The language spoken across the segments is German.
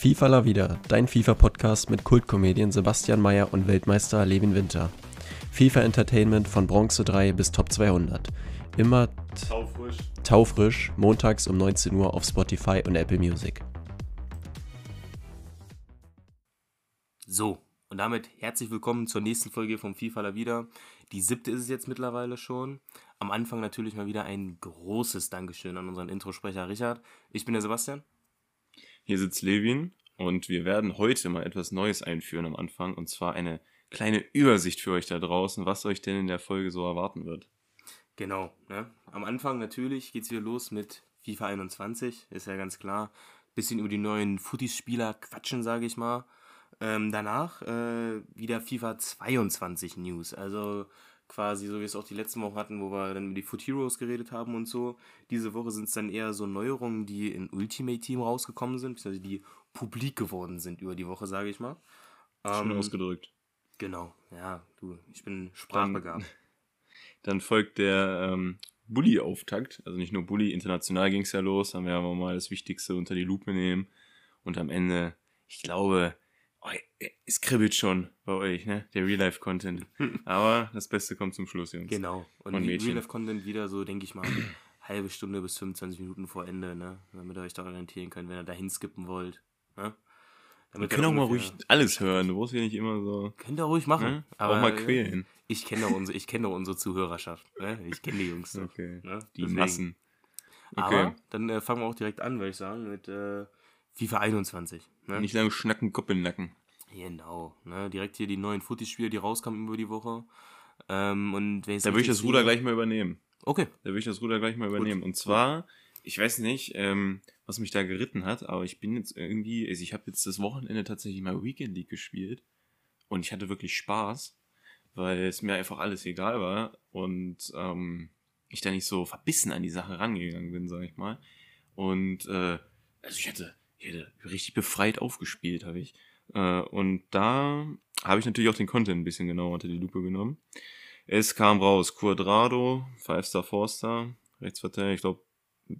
FIFA La Vida, dein FIFA-Podcast mit Kultkomedien Sebastian Mayer und Weltmeister Levin Winter. FIFA Entertainment von Bronze 3 bis Top 200. Immer Taufrisch. taufrisch, montags um 19 Uhr auf Spotify und Apple Music. So, und damit herzlich willkommen zur nächsten Folge vom FIFA La Vida. Die siebte ist es jetzt mittlerweile schon. Am Anfang natürlich mal wieder ein großes Dankeschön an unseren Introsprecher Richard. Ich bin der Sebastian. Hier sitzt Levin und wir werden heute mal etwas Neues einführen am Anfang und zwar eine kleine Übersicht für euch da draußen, was euch denn in der Folge so erwarten wird. Genau, ne? Am Anfang natürlich geht's wieder los mit FIFA 21, ist ja ganz klar. Bisschen über die neuen Footy-Spieler quatschen, sage ich mal. Ähm, danach äh, wieder FIFA 22 News. Also quasi so wie wir es auch die letzten Wochen hatten, wo wir dann über die Foot Heroes geredet haben und so. Diese Woche sind es dann eher so Neuerungen, die in Ultimate Team rausgekommen sind, beziehungsweise die publik geworden sind über die Woche, sage ich mal. Schön Ähm, ausgedrückt. Genau, ja, du, ich bin sprachbegabt. Dann folgt der ähm, Bully-Auftakt. Also nicht nur Bully, international ging es ja los. Dann werden wir mal das Wichtigste unter die Lupe nehmen. Und am Ende, ich glaube, oh, es kribbelt schon bei euch, ne? Der Real-Life-Content. Aber das Beste kommt zum Schluss, Jungs. Genau. Und, Und wie Mädchen. Real Life Content wieder so, denke ich mal, halbe Stunde bis 25 Minuten vor Ende, ne? Damit ihr euch da orientieren könnt, wenn ihr dahin skippen wollt. Ne? Wir Damit können ihr auch mal ruhig alles hören. Du brauchst ja nicht immer so. Könnt ihr ruhig machen. Ne? Auch mal quälen. Ich kenne doch unsere, ich kenne doch unsere Zuhörerschaft. Ne? Ich kenne die Jungs doch. Okay. Ne? Die Deswegen. Massen. Okay. Aber dann äh, fangen wir auch direkt an, würde ich sagen, mit äh, FIFA 21. Ne? Nicht lange schnacken, den Nacken. Genau. Ne? Direkt hier die neuen Footy-Spiele, die rauskamen über die Woche. Ähm, und Da würde ich das Ruder gleich mal übernehmen. Okay. Da würde ich das Ruder gleich mal übernehmen. Und zwar, ich weiß nicht, ähm, was mich da geritten hat, aber ich bin jetzt irgendwie, also ich habe jetzt das Wochenende tatsächlich mal Weekend League gespielt und ich hatte wirklich Spaß, weil es mir einfach alles egal war und ähm, ich da nicht so verbissen an die Sache rangegangen bin, sag ich mal. Und äh, also ich hatte, hatte richtig befreit aufgespielt, habe ich. Äh, und da habe ich natürlich auch den Content ein bisschen genauer unter die Lupe genommen. Es kam raus Quadrado, Five Star, Four Star, Rechtsverteidiger, ich glaube,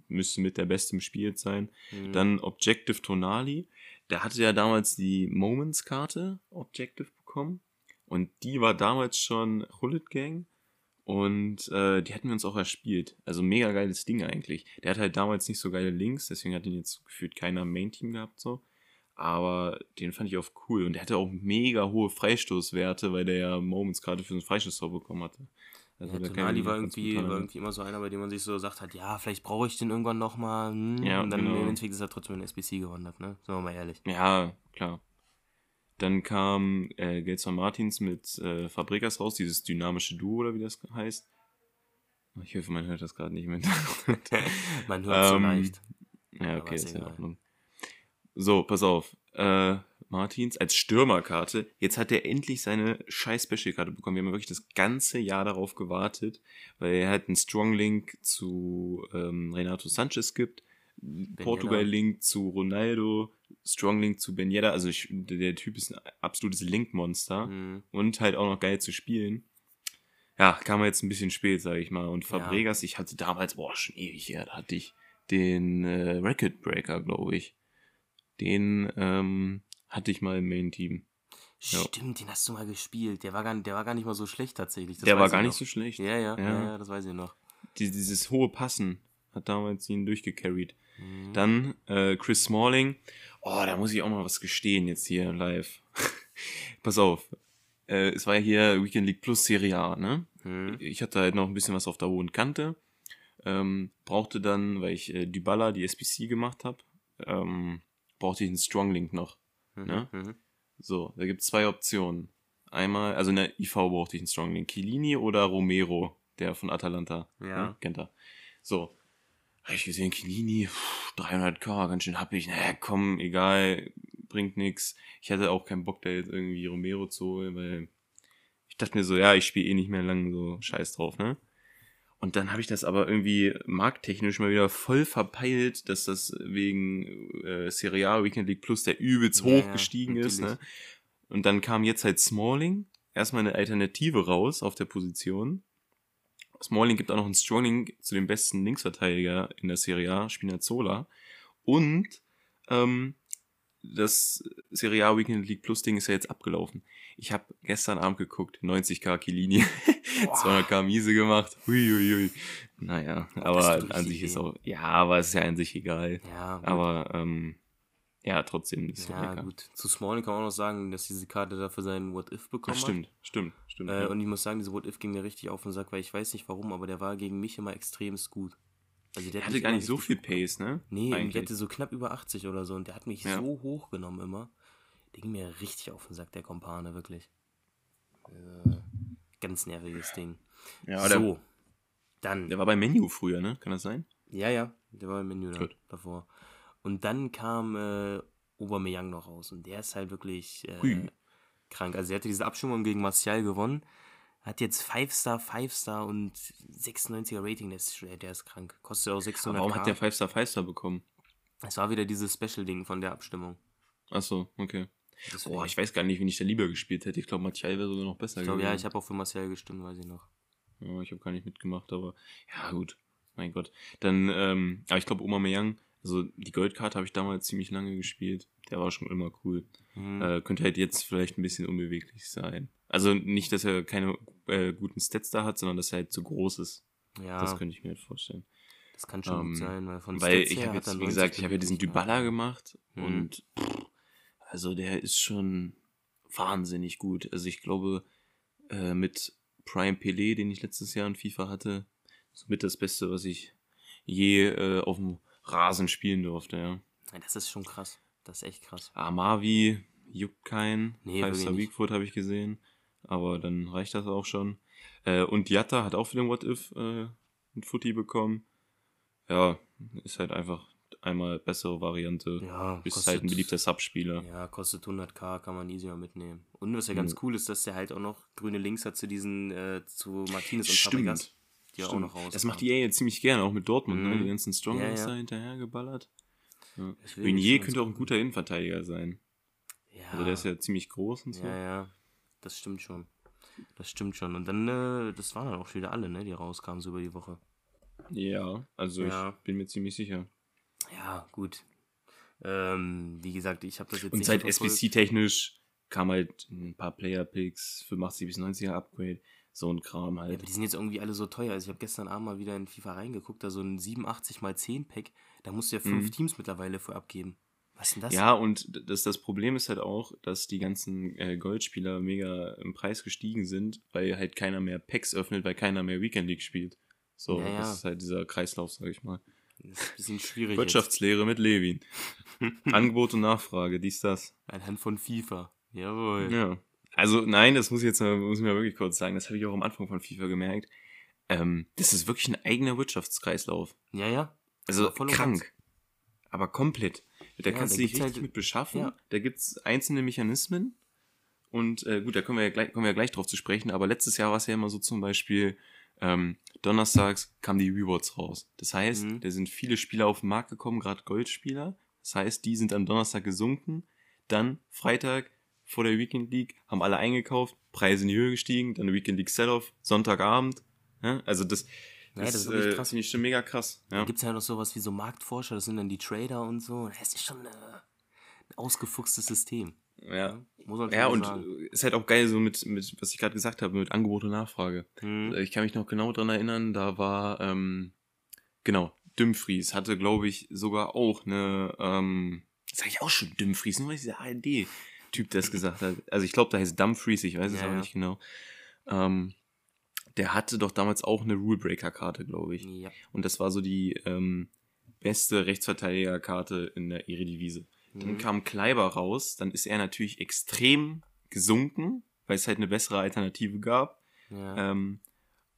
müsste mit der Beste im Spiel sein. Mhm. Dann Objective Tonali, der hatte ja damals die Moments-Karte Objective bekommen. Und die war damals schon Hullet Gang. Und äh, die hatten wir uns auch erspielt. Also mega geiles Ding eigentlich. Der hat halt damals nicht so geile Links, deswegen hat ihn jetzt gefühlt keiner im Main-Team gehabt so. Aber den fand ich auch cool. Und der hatte auch mega hohe Freistoßwerte, weil der ja Moments gerade für so einen Freistoßtor bekommen hatte. Also Ja, Tonali war irgendwie, war erinnern. irgendwie immer so einer, bei dem man sich so sagt hat, ja, vielleicht brauche ich den irgendwann nochmal. Hm. Ja, und dann genau. im Endeffekt ist er trotzdem in SBC gewandert, ne? Sagen wir mal ehrlich. Ja, klar. Dann kam äh, Gelson Martins mit äh, Fabregas raus, dieses dynamische Duo oder wie das heißt. Ich hoffe, man hört das gerade nicht mit. Man hört so Ähm, leicht. ja, okay, ist ist in. Ordnung. So, pass auf. Äh, Martins als Stürmerkarte. Jetzt hat er endlich seine scheiß Special-Karte bekommen. Wir haben wirklich das ganze Jahr darauf gewartet, weil er halt einen Strong-Link zu ähm, Renato Sanchez gibt, Portugal-Link zu Ronaldo, Strong-Link zu Ben Yedder. Also ich, der, Typ ist ein absolutes Link-Monster Mhm. und halt auch noch geil zu spielen. Ja, kam jetzt ein bisschen spät, sage ich mal. Und Ja. Fabregas, ich hatte damals, boah, schon ewig her, da hatte ich den äh, Record Breaker, glaube ich. Den ähm, hatte ich mal im Main-Team. Ja. Stimmt, den hast du mal gespielt. Der war gar, der war gar nicht mal so schlecht tatsächlich. Das Der war gar ich nicht so schlecht. Ja, ja, ja, Ja. ja, das weiß ich noch. Die, dieses hohe Passen hat damals ihn durchgecarried. Mhm. Dann äh, Chris Smalling. Oh, da muss ich auch mal was gestehen jetzt hier live. Pass auf. Äh, es war ja hier Weekend League Plus Serie A, ne? Mhm. Ich hatte halt noch ein bisschen was auf der hohen Kante. Ähm, brauchte dann, weil ich äh, Dybala die SPC gemacht habe, ähm, brauchte ich einen Strong Link noch. Mhm. Ne? Mhm. So, da gibt es zwei Optionen. Einmal, also in der IV brauchte ich einen Strong Link. Chiellini oder Romero, der von Atalanta. Ja. Ne? Kennt er. So. Habe ich gesehen, pff, 300k, ganz schön happig. Naja, komm, egal, bringt nix. Ich hatte auch keinen Bock, da jetzt irgendwie Romero zu holen, weil ich dachte mir so, ja, ich spiele eh nicht mehr lang, so scheiß drauf, ne? Und dann habe ich das aber irgendwie markttechnisch mal wieder voll verpeilt, dass das wegen äh, Serie A Weekend League Plus der übelst Ja, hoch ja, gestiegen ist, natürlich. ne? Und dann kam jetzt halt Smalling, erstmal eine Alternative raus auf der Position. Smalling gibt auch noch einen Strolling zu dem besten Linksverteidiger in der Serie A, Spinazzola. Und ähm, das Serie A Weekend League Plus Ding ist ja jetzt abgelaufen. Ich habe gestern Abend geguckt, 90k Kilinie, 200k Miese gemacht. Huiuiui. Naja, aber an sich ist auch, ja, aber es ist ja an sich egal. Ja, aber ähm, ja, trotzdem es ja, lecker. gut. Zu Smalling kann man auch noch sagen, dass diese Karte dafür seinen What-If bekommen Ach, stimmt, stimmt, stimmt. hat. Äh, ja. und ich muss sagen, diese What-If ging mir richtig auf den Sack, weil ich weiß nicht warum, aber der war gegen mich immer extremst gut. Also der der hat hatte gar nicht so viel Pace, ne? Nee, und der Eigentlich. hatte so knapp über 80 oder so und der hat mich Ja. so hoch genommen immer. Der ging mir richtig auf den Sack, der Kompane, wirklich. Äh, ganz nerviges Ding. Ja, der, so, dann. der war bei Menu früher, ne? Kann das sein? Ja, ja, der war im Menü da, davor. Und dann kam äh, Aubameyang noch raus und der ist halt wirklich äh, krank. Also er hatte diese Abstimmung gegen Martial gewonnen, hat jetzt 5-Star, 5-Star und 96er Rating, der ist, der ist krank. Kostet auch Aber 600 warum hat der 5-Star 5-Star bekommen? Es war wieder dieses Special-Ding von der Abstimmung. Achso, okay. Deswegen- Boah, ich weiß gar nicht, wen ich da lieber gespielt hätte. Ich glaube, Martial wäre sogar noch besser ich glaube, ja, gewesen. ich habe auch für Martial gestimmt, weiß ich noch. Ja, ich habe gar nicht mitgemacht, aber ja, gut. Mein Gott. Dann, ähm, aber ich glaube, Oma Meyang, also die Goldkarte habe ich damals ziemlich lange gespielt. Der war schon immer cool. Mhm. Äh, könnte halt jetzt vielleicht ein bisschen unbeweglich sein. Also nicht, dass er keine äh, guten Stats da hat, sondern dass er halt zu groß ist. ja, Das das, könnte ich mir halt vorstellen. kann schon ähm, gut sein, weil von Weil Stats ich habe jetzt, wie gesagt, 90 ich habe ja diesen Dybala gemacht. gemacht Mhm. und pff, also der ist schon wahnsinnig gut. Also ich glaube, äh, mit Prime Pelé, den ich letztes Jahr in FIFA hatte, somit das Beste, was ich je äh, auf dem Rasen spielen durfte, ja. Das ist schon krass. Das ist echt krass. Amavi juckt keinen. Nee, Five Star. Weakfoot habe ich gesehen. Aber dann reicht das auch schon. Äh, und Diatta hat auch für den What If äh, ein Footy bekommen. Ja, ist halt einfach einmal bessere Variante. Ja, Ist halt ein beliebter Subspieler. Ja, kostet 100k, kann man easy mal mitnehmen. Und was ja ganz Mhm. cool ist, dass der halt auch noch grüne Links hat zu diesen, äh, zu Martinez und Stimmt. Fabregas, die auch noch raus. Das macht die EA ziemlich gerne, auch mit Dortmund, ne? Mhm. Die ganzen Stronglinks Ja, ja. da hinterher geballert. Ja. Meunier könnte auch ein guter Innenverteidiger sein. Ja, Also der ist ja ziemlich groß und so. ja, ja, das stimmt schon. Das stimmt schon. Und dann, äh, das waren dann auch schon wieder alle, ne, die rauskamen so über die Woche. Ja, also Ja. ich bin mir ziemlich sicher. Ja, gut. Ähm, wie gesagt, ich habe das jetzt Und nicht seit. SBC-technisch kam halt ein paar Player-Picks, 85 bis 90er Upgrade, so ein Kram Ja, halt. aber die sind jetzt irgendwie alle so teuer. Also ich habe gestern Abend mal wieder in FIFA reingeguckt, da so ein 87 x 10 Pack, da musst du ja fünf Mhm. Teams mittlerweile für abgeben. Was ist denn das? Ja, und das, das Problem ist halt auch, dass die ganzen äh, Goldspieler mega im Preis gestiegen sind, weil halt keiner mehr Packs öffnet, weil keiner mehr Weekend League spielt. So, Ja, ja. das ist halt dieser Kreislauf, sag ich mal. Das ist ein bisschen schwierig. Wirtschaftslehre mit Levin. Angebot und Nachfrage, dies, das. Jetzt. Anhand von FIFA. Jawohl. Ja. Also, nein, das muss ich jetzt mal, muss ich mal wirklich kurz sagen. Das habe ich auch am Anfang von FIFA gemerkt. Ähm, das ist wirklich ein eigener Wirtschaftskreislauf. Ja, ja. Also voll krank. ganz. Aber komplett. Da Ja, kannst du dich richtig halt- mit beschaffen. ja. Da gibt's einzelne Mechanismen. Und äh, gut, da kommen wir, ja gleich, kommen wir ja gleich drauf zu sprechen. Aber letztes Jahr war es ja immer so zum Beispiel, ähm, donnerstags kamen die Rewards raus. Das heißt, Mhm. da sind viele Spieler auf den Markt gekommen, gerade Goldspieler. Das heißt, die sind am Donnerstag gesunken. Dann Freitag vor der Weekend League haben alle eingekauft, Preise in die Höhe gestiegen, dann Weekend League Sell-Off, Sonntagabend. Ja, also das, Ja, das, das ist wirklich äh, krass. finde ich schon mega krass. Da Ja. gibt es ja noch sowas wie so Marktforscher, das sind dann die Trader und so. Das ist schon äh, ein ausgefuchstes System. Ja, Ja, schon und sagen. äh, ist halt auch geil, so mit, mit was ich gerade gesagt habe, mit Angebot und Nachfrage. Hm. Ich kann mich noch genau dran erinnern, da war, ähm, genau, Dumfries hatte, glaube ich, sogar auch eine, ähm, sag ich auch schon Dumfries, nur weil dieser ARD-Typ das gesagt hat. Also ich glaube, da heißt Dumfries, ich weiß es Ja, auch ja. nicht genau. Ähm, der hatte doch damals auch eine Rulebreaker-Karte, glaube ich. Ja. Und das war so die ähm, beste Rechtsverteidigerkarte in der Eredivisie. Dann Mhm. kam Kleiber raus, dann ist er natürlich extrem gesunken, weil es halt eine bessere Alternative gab. ja. Ähm,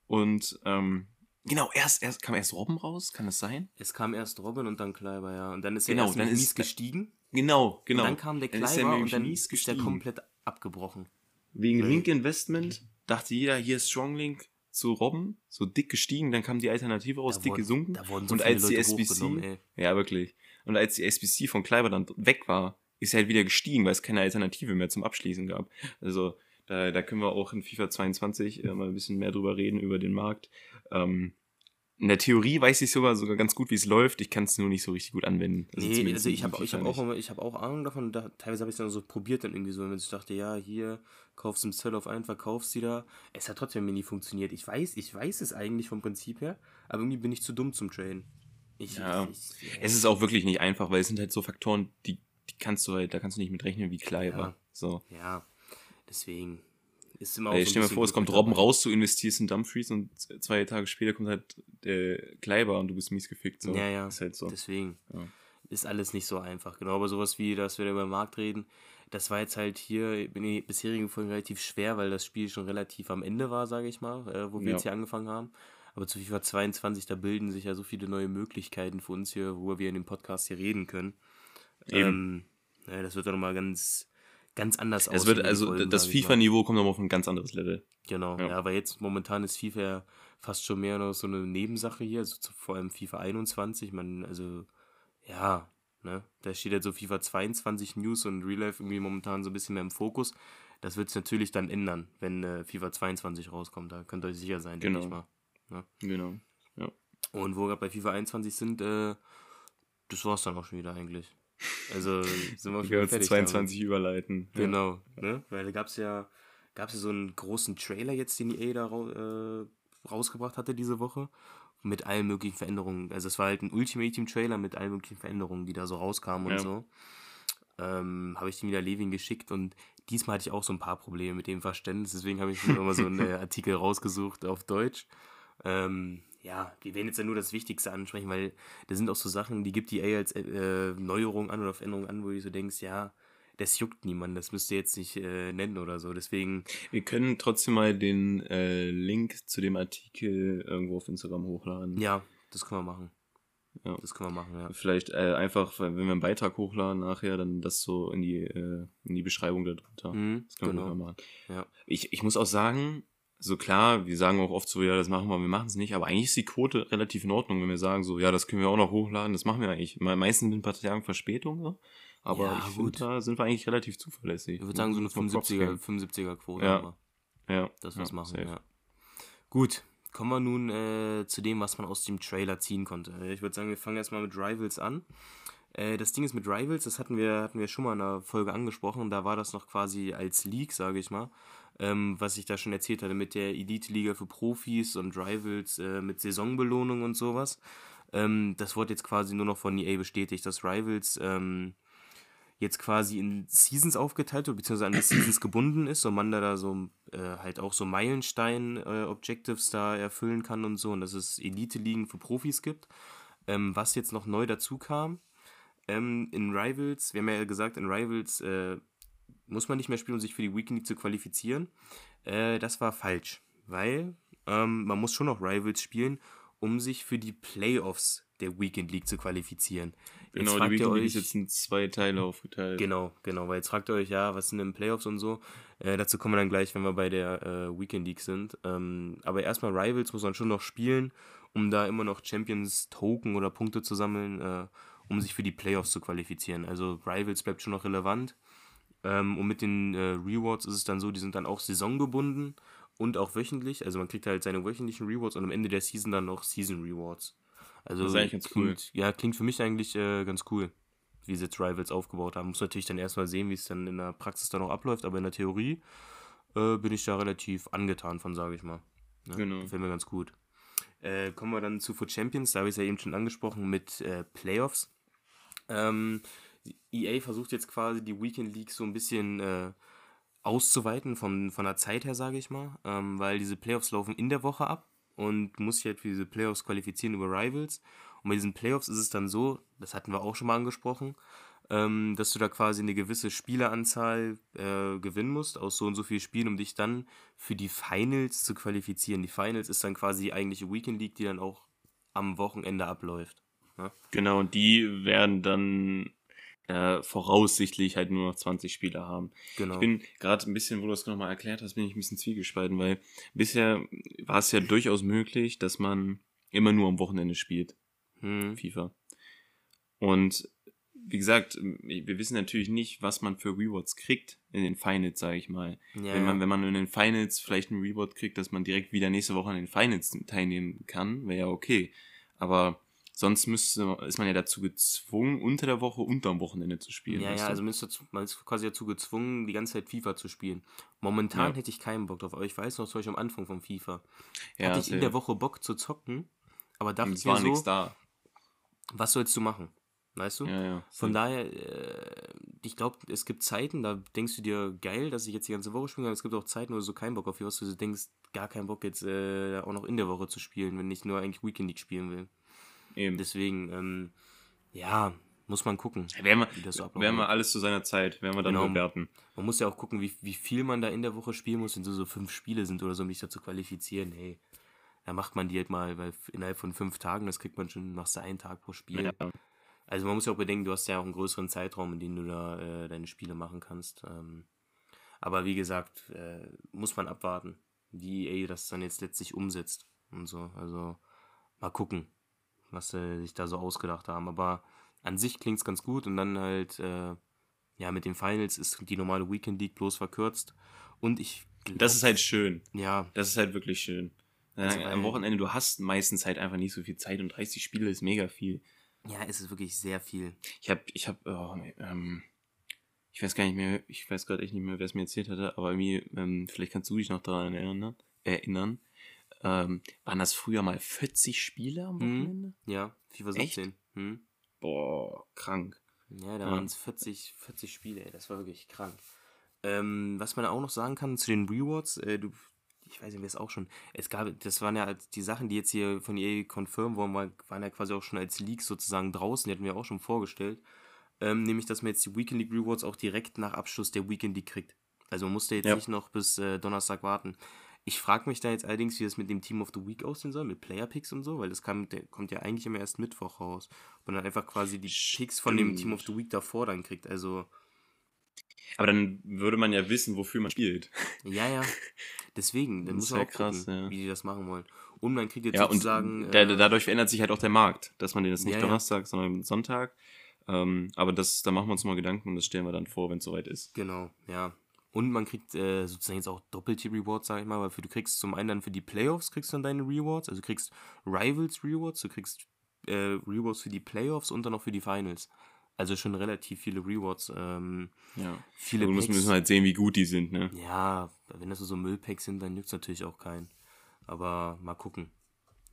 und ähm, genau, erst, erst kam erst Robben raus, kann das sein? es kam erst Robin und dann Kleiber, ja. Und dann ist er Genau, erst dann ist- gestiegen. Genau, genau. Und dann kam der er Kleiber und dann ist der gestiegen. komplett abgebrochen. Wegen Weil- Link Investment dachte jeder, hier ist Stronglink zu Robben, so dick gestiegen, dann kam die Alternative raus, Da dick wurden- gesunken. Da wurden so und als die Leute SBC, hochgenommen, ey. ja wirklich, und als die SBC von Kleiber dann weg war, ist er halt wieder gestiegen, weil es keine Alternative mehr zum Abschließen gab. Also da, da können wir auch in FIFA 22 äh, mal ein bisschen mehr drüber reden, über den Markt. Ähm, in der Theorie weiß ich sogar sogar ganz gut, wie es läuft. Ich kann es nur nicht so richtig gut anwenden. Also nee, also ich habe ich hab auch, hab auch Ahnung davon. Da, teilweise habe ich es dann so probiert, dann irgendwie so, wenn ich dachte, ja, hier kaufst du im Sell-Off ein, verkaufst sie da. Es hat trotzdem nie funktioniert. Ich weiß, ich weiß es eigentlich vom Prinzip her, aber irgendwie bin ich zu dumm zum Traden. Ich, ja. Ich, ich, es ist auch wirklich nicht einfach, weil es sind halt so Faktoren, die, die kannst du halt, da kannst du nicht mit rechnen wie Kleiber. Ja. So. Ja, deswegen ist immer auch so Stell dir mal vor, es kommt Robben raus, du investierst in Dumfries und zwei Tage später kommt halt der Kleiber und du bist mies gefickt. So. Ja, ja. Ist halt so. Deswegen. Ja. Ist alles nicht so einfach. Genau, aber sowas wie, dass wir über den Markt reden, das war jetzt halt hier in den bisherigen Folgen relativ schwer, weil das Spiel schon relativ am Ende war, sage ich mal, äh, wo wir ja. jetzt hier angefangen haben. Aber zu FIFA 22, da bilden sich ja so viele neue Möglichkeiten für uns hier, worüber wir in dem Podcast hier reden können. Eben. Ähm, ja, das wird dann nochmal ganz, ganz anders es Wird, also Folgen, das FIFA-Niveau kommt nochmal auf ein ganz anderes Level. Genau, ja. ja, aber jetzt momentan ist FIFA ja fast schon mehr noch so eine Nebensache hier, also vor allem FIFA 21. Man, also, ja, ne, da steht halt so FIFA 22 News und Real Life irgendwie momentan so ein bisschen mehr im Fokus. Das wird es natürlich dann ändern, wenn äh, FIFA 22 rauskommt. Da könnt ihr euch sicher sein, genau. denke ich mal. Ne? Genau, ja. Und wo wir bei FIFA 21 sind, äh, das es dann auch schon wieder eigentlich. Also sind wir fertig. 22 damit. überleiten. Genau, ja. ne? Weil da gab es ja, gab's ja so einen großen Trailer jetzt, den EA da äh, rausgebracht hatte diese Woche. Mit allen möglichen Veränderungen. Also es war halt ein Ultimate Team Trailer mit allen möglichen Veränderungen, die da so rauskamen ja. und so. Ähm, habe ich den wieder Levin geschickt und diesmal hatte ich auch so ein paar Probleme mit dem Verständnis. Deswegen habe ich immer so einen äh, Artikel rausgesucht auf Deutsch. Ähm, ja, wir werden jetzt ja nur das Wichtigste ansprechen, weil da sind auch so Sachen, die gibt die eher als äh, Neuerung an oder Veränderung an, wo du so denkst, ja, das juckt niemand, das müsst ihr jetzt nicht äh, nennen oder so. Deswegen. Wir können trotzdem mal den äh, Link zu dem Artikel irgendwo auf Instagram hochladen. Ja, das können wir machen. Ja. Das können wir machen, ja. Vielleicht äh, einfach, wenn wir einen Beitrag hochladen nachher, dann das so in die, äh, in die Beschreibung darunter. Mhm, das können genau. wir machen. Ja. Ich, ich muss auch sagen, so klar, wir sagen auch oft so, ja, das machen wir, wir machen es nicht, aber eigentlich ist die Quote relativ in Ordnung, wenn wir sagen so, ja, das können wir auch noch hochladen, das machen wir eigentlich. Meistens sind ein paar Tage Verspätung, so. aber ja, ich finde, da sind wir eigentlich relativ zuverlässig. Ich würde sagen, so eine 75er, 75er Quote. Ja. ja. Das was ja, machen, safe. ja. Gut, kommen wir nun äh, zu dem, was man aus dem Trailer ziehen konnte. Ich würde sagen, wir fangen erstmal mit Rivals an. Äh, das Ding ist mit Rivals, das hatten wir, hatten wir schon mal in einer Folge angesprochen, da war das noch quasi als Leak, sage ich mal ähm, was ich da schon erzählt hatte mit der Elite-Liga für Profis und Rivals äh, mit Saisonbelohnung und sowas. Ähm, das wurde jetzt quasi nur noch von EA bestätigt, dass Rivals ähm, jetzt quasi in Seasons aufgeteilt wird, beziehungsweise an die Seasons gebunden ist und man da, da so äh, halt auch so Meilenstein-Objectives äh, da erfüllen kann und so und dass es Elite-Ligen für Profis gibt. Ähm, was jetzt noch neu dazu kam, ähm, in Rivals, wir haben ja gesagt, in Rivals äh, muss man nicht mehr spielen, um sich für die Weekend League zu qualifizieren. Äh, das war falsch, weil ähm, man muss schon noch Rivals spielen, um sich für die Playoffs der Weekend League zu qualifizieren. Genau, die Weekend League ist jetzt in zwei Teile aufgeteilt. Genau, genau, weil jetzt fragt ihr euch, ja, was sind denn Playoffs und so. Äh, dazu kommen wir dann gleich, wenn wir bei der äh, Weekend League sind. Ähm, aber erstmal Rivals muss man schon noch spielen, um da immer noch Champions Token oder Punkte zu sammeln, äh, um sich für die Playoffs zu qualifizieren. Also Rivals bleibt schon noch relevant. Ähm, und mit den äh, Rewards ist es dann so, die sind dann auch saisongebunden und auch wöchentlich. Also man kriegt halt seine wöchentlichen Rewards und am Ende der Season dann noch Season Rewards. Also das ist eigentlich ganz klingt, cool. Ja, klingt für mich eigentlich äh, ganz cool, wie sie jetzt Rivals aufgebaut haben. Muss natürlich dann erstmal sehen, wie es dann in der Praxis dann auch abläuft, aber in der Theorie äh, bin ich da relativ angetan von, sage ich mal. Ja, genau. Gefällt mir ganz gut. Äh, kommen wir dann zu Foot Champions, da habe ich es ja eben schon angesprochen mit äh, Playoffs. Ähm, EA versucht jetzt quasi die Weekend League so ein bisschen äh, auszuweiten von, von der Zeit her, sage ich mal, ähm, weil diese Playoffs laufen in der Woche ab und muss sich halt für diese Playoffs qualifizieren über Rivals. Und bei diesen Playoffs ist es dann so, das hatten wir auch schon mal angesprochen, ähm, dass du da quasi eine gewisse Spieleranzahl äh, gewinnen musst aus so und so vielen Spielen, um dich dann für die Finals zu qualifizieren. Die Finals ist dann quasi die eigentliche Weekend League, die dann auch am Wochenende abläuft. Ne? Genau, und die werden dann äh, voraussichtlich halt nur noch 20 Spieler haben. Genau. Ich bin gerade ein bisschen, wo du das nochmal erklärt hast, bin ich ein bisschen zwiegespalten, weil bisher war es ja durchaus möglich, dass man immer nur am Wochenende spielt. Hm. FIFA. Und wie gesagt, wir wissen natürlich nicht, was man für Rewards kriegt in den Finals, sage ich mal. Ja, wenn, man, wenn man in den Finals vielleicht ein Reward kriegt, dass man direkt wieder nächste Woche an den Finals teilnehmen kann, wäre ja okay. Aber sonst müsste, ist man ja dazu gezwungen, unter der Woche und am Wochenende zu spielen. Ja, ja, also man ist quasi dazu gezwungen, die ganze Zeit FIFA zu spielen. Momentan ja. hätte ich keinen Bock drauf, aber ich weiß noch, zum Beispiel am Anfang von FIFA. Ja, hatte ich in der Woche Bock zu zocken, aber dachte ich mir so, da. was sollst du machen? Weißt du? Ja, ja. Von daher, äh, ich glaube, es gibt Zeiten, da denkst du dir, geil, dass ich jetzt die ganze Woche spiele, aber es gibt auch Zeiten, wo du so keinen Bock auf was du denkst, gar keinen Bock jetzt äh, auch noch in der Woche zu spielen, wenn ich nur eigentlich Weekend League spielen will. Eben. Deswegen, ähm, ja, muss man gucken. Werden wir, wie das so werden wir alles zu seiner Zeit, werden wir dann genau. bewerten. Man muss ja auch gucken, wie, wie viel man da in der Woche spielen muss, wenn so, so fünf Spiele sind oder so, um dich da zu qualifizieren. Hey, da macht man die halt mal, weil innerhalb von fünf Tagen, das kriegt man schon, machst du einen Tag pro Spiel. Ja. Also man muss ja auch bedenken, du hast ja auch einen größeren Zeitraum, in dem du da äh, deine Spiele machen kannst. Ähm, aber wie gesagt, äh, muss man abwarten, wie EA das dann jetzt letztlich umsetzt und so. Also mal gucken, was sie sich da so ausgedacht haben. Aber an sich klingt es ganz gut und dann halt, äh, ja, mit den Finals ist die normale Weekend League bloß verkürzt. Und ich. Glaub, das ist halt schön. Ja. Das ist halt wirklich schön. Also, am Wochenende, du hast meistens halt einfach nicht so viel Zeit und 30 Spiele ist mega viel. Ja, es ist wirklich sehr viel. Ich habe, ich habe, oh, ähm, ich weiß gar nicht mehr, ich weiß gerade echt nicht mehr, wer es mir erzählt hatte, aber irgendwie, ähm, vielleicht kannst du dich noch daran erinnern, erinnern. Ähm, waren das früher mal 40 Spiele am hm. Wochenende? Ja, FIFA 17. Hm. Boah, krank. Ja, da ja. waren es 40, 40 Spiele, ey, das war wirklich krank. Ähm, was man auch noch sagen kann zu den Rewards, äh, du, ich weiß nicht, wer es auch schon, es gab, das waren ja die Sachen, die jetzt hier von EA confirmed wurden, waren ja quasi auch schon als Leaks sozusagen draußen, die hatten wir auch schon vorgestellt. Ähm, nämlich, dass man jetzt die Weekend League Rewards auch direkt nach Abschluss der Weekend League kriegt. Also man musste jetzt ja. nicht noch bis äh, Donnerstag warten. Ich frage mich da jetzt allerdings, wie das mit dem Team of the Week aussehen soll, mit Player Picks und so, weil das kam, kommt ja eigentlich immer erst Mittwoch raus. Und dann einfach quasi die Picks von dem Team of the Week davor dann kriegt. Also aber dann würde man ja wissen, wofür man spielt. Ja, ja. Deswegen, dann muss man auch krass, gucken, ja. wie die das machen wollen. Und man kriegt jetzt ja, sozusagen. Und äh, dadurch verändert sich halt auch der Markt, dass man den jetzt nicht ja, Donnerstag, sondern Sonntag. Ähm, aber das, da machen wir uns mal Gedanken und das stellen wir dann vor, wenn es soweit ist. Genau, ja. Und man kriegt äh, sozusagen jetzt auch doppelte Rewards, sag ich mal, weil für, du kriegst zum einen dann für die Playoffs kriegst du dann deine Rewards, also du kriegst Rivals Rewards, du kriegst äh, Rewards für die Playoffs und dann auch für die Finals. Also schon relativ viele Rewards. Ähm, ja. Viele also müssen, müssen halt sehen, wie gut die sind, ne? Ja, wenn das so Müllpacks sind, dann juckt es natürlich auch keinen. Aber mal gucken.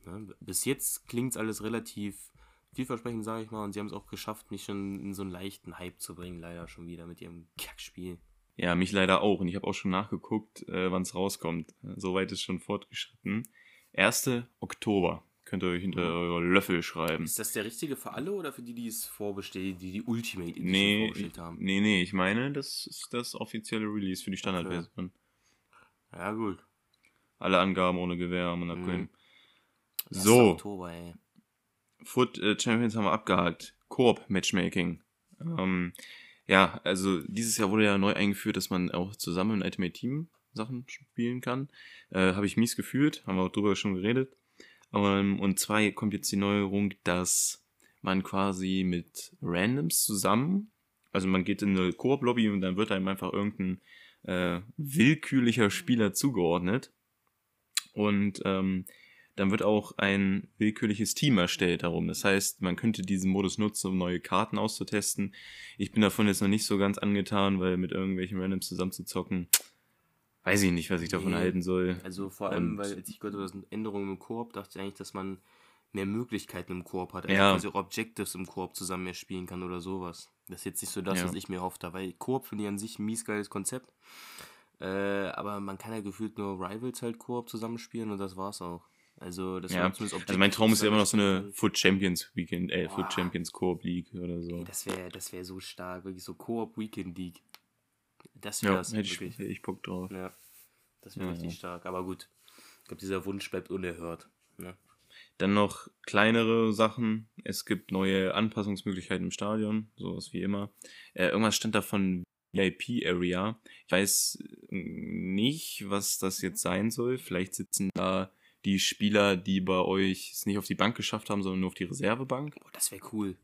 Ne? Bis jetzt klingt es alles relativ vielversprechend, sage ich mal. Und sie haben es auch geschafft, mich schon in so einen leichten Hype zu bringen, leider schon wieder mit ihrem Kackspiel. Ja, mich leider auch. Und ich habe auch schon nachgeguckt, äh, wann es rauskommt. Soweit ist schon fortgeschritten. 1. Oktober. Könnt ihr euch hinter mhm. eure Löffel schreiben. Ist das der richtige für alle oder für die, die es vorbestellen, die die Ultimate Edition nee, vorbestellt haben? Nee, nee, ich meine, das ist das offizielle Release für die Standardversion. Okay. Ja, gut. Alle Angaben ohne Gewehr, Monaco. Mhm. So. Oktober, ey. Foot äh, Champions haben wir abgehakt. Koop Matchmaking. Ähm, ja, also dieses Jahr wurde ja neu eingeführt, dass man auch zusammen in Ultimate Team Sachen spielen kann. Äh, Habe ich mies gefühlt, haben wir auch drüber schon geredet. Ähm, und zwar kommt jetzt die Neuerung, dass man quasi mit Randoms zusammen, also man geht in eine Koop-Lobby und dann wird einem einfach irgendein äh, willkürlicher Spieler zugeordnet. Und ähm, dann wird auch ein willkürliches Team erstellt darum. Das heißt, man könnte diesen Modus nutzen, um neue Karten auszutesten. Ich bin davon jetzt noch nicht so ganz angetan, weil mit irgendwelchen Randoms zusammenzuzocken, weiß ich nicht, was ich davon nee. halten soll. Also vor allem, und weil als ich gehört habe, das sind Änderungen im Koop, dachte ich eigentlich, dass man mehr Möglichkeiten im Koop hat. Also ja. quasi auch Objectives im Koop zusammen mehr spielen kann oder sowas. Das ist jetzt nicht so das, ja. was ich mir hoffe. Weil Koop finde ich an sich ein mies geiles Konzept. Äh, aber man kann ja gefühlt nur Rivals halt Koop zusammenspielen und das war's auch. Also, das ja. Also, mein Traum ist ja immer noch so eine Foot Champions Weekend, äh, Boah. Foot Champions Koop League oder so. Das wäre das wär so stark, wirklich so Koop Weekend League. Das wäre ja, hätte ich, hätte ich Bock drauf. Ja. Das wäre ja, richtig ja. stark. Aber gut, ich glaube, dieser Wunsch bleibt unerhört. Ne? Dann noch kleinere Sachen. Es gibt neue Anpassungsmöglichkeiten im Stadion, sowas wie immer. Äh, irgendwas stand da von VIP-Area. Ich weiß nicht, was das jetzt sein soll. Vielleicht sitzen da die Spieler, die bei euch es nicht auf die Bank geschafft haben, sondern nur auf die Reservebank. Oh, das wäre cool.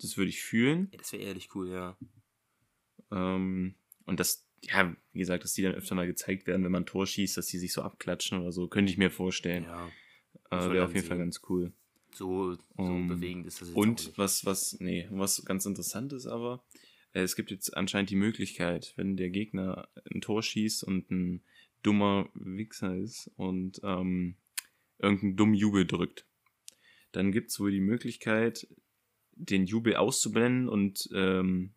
Das würde ich fühlen. Ja, das wäre ehrlich cool, ja. Ähm, und das, ja, wie gesagt, dass die dann öfter mal gezeigt werden, wenn man ein Tor schießt, dass die sich so abklatschen oder so, könnte ich mir vorstellen. Ja. Äh, Wäre auf jeden Fall ganz cool. So, so Um, bewegend ist das jetzt Ähm, Und was, was, nee, was ganz interessant ist aber, äh, es gibt jetzt anscheinend die Möglichkeit, wenn der Gegner ein Tor schießt und ein dummer Wichser ist und ähm, irgendeinen dummen Jubel drückt, dann gibt es wohl die Möglichkeit, den Jubel auszublenden und ähm,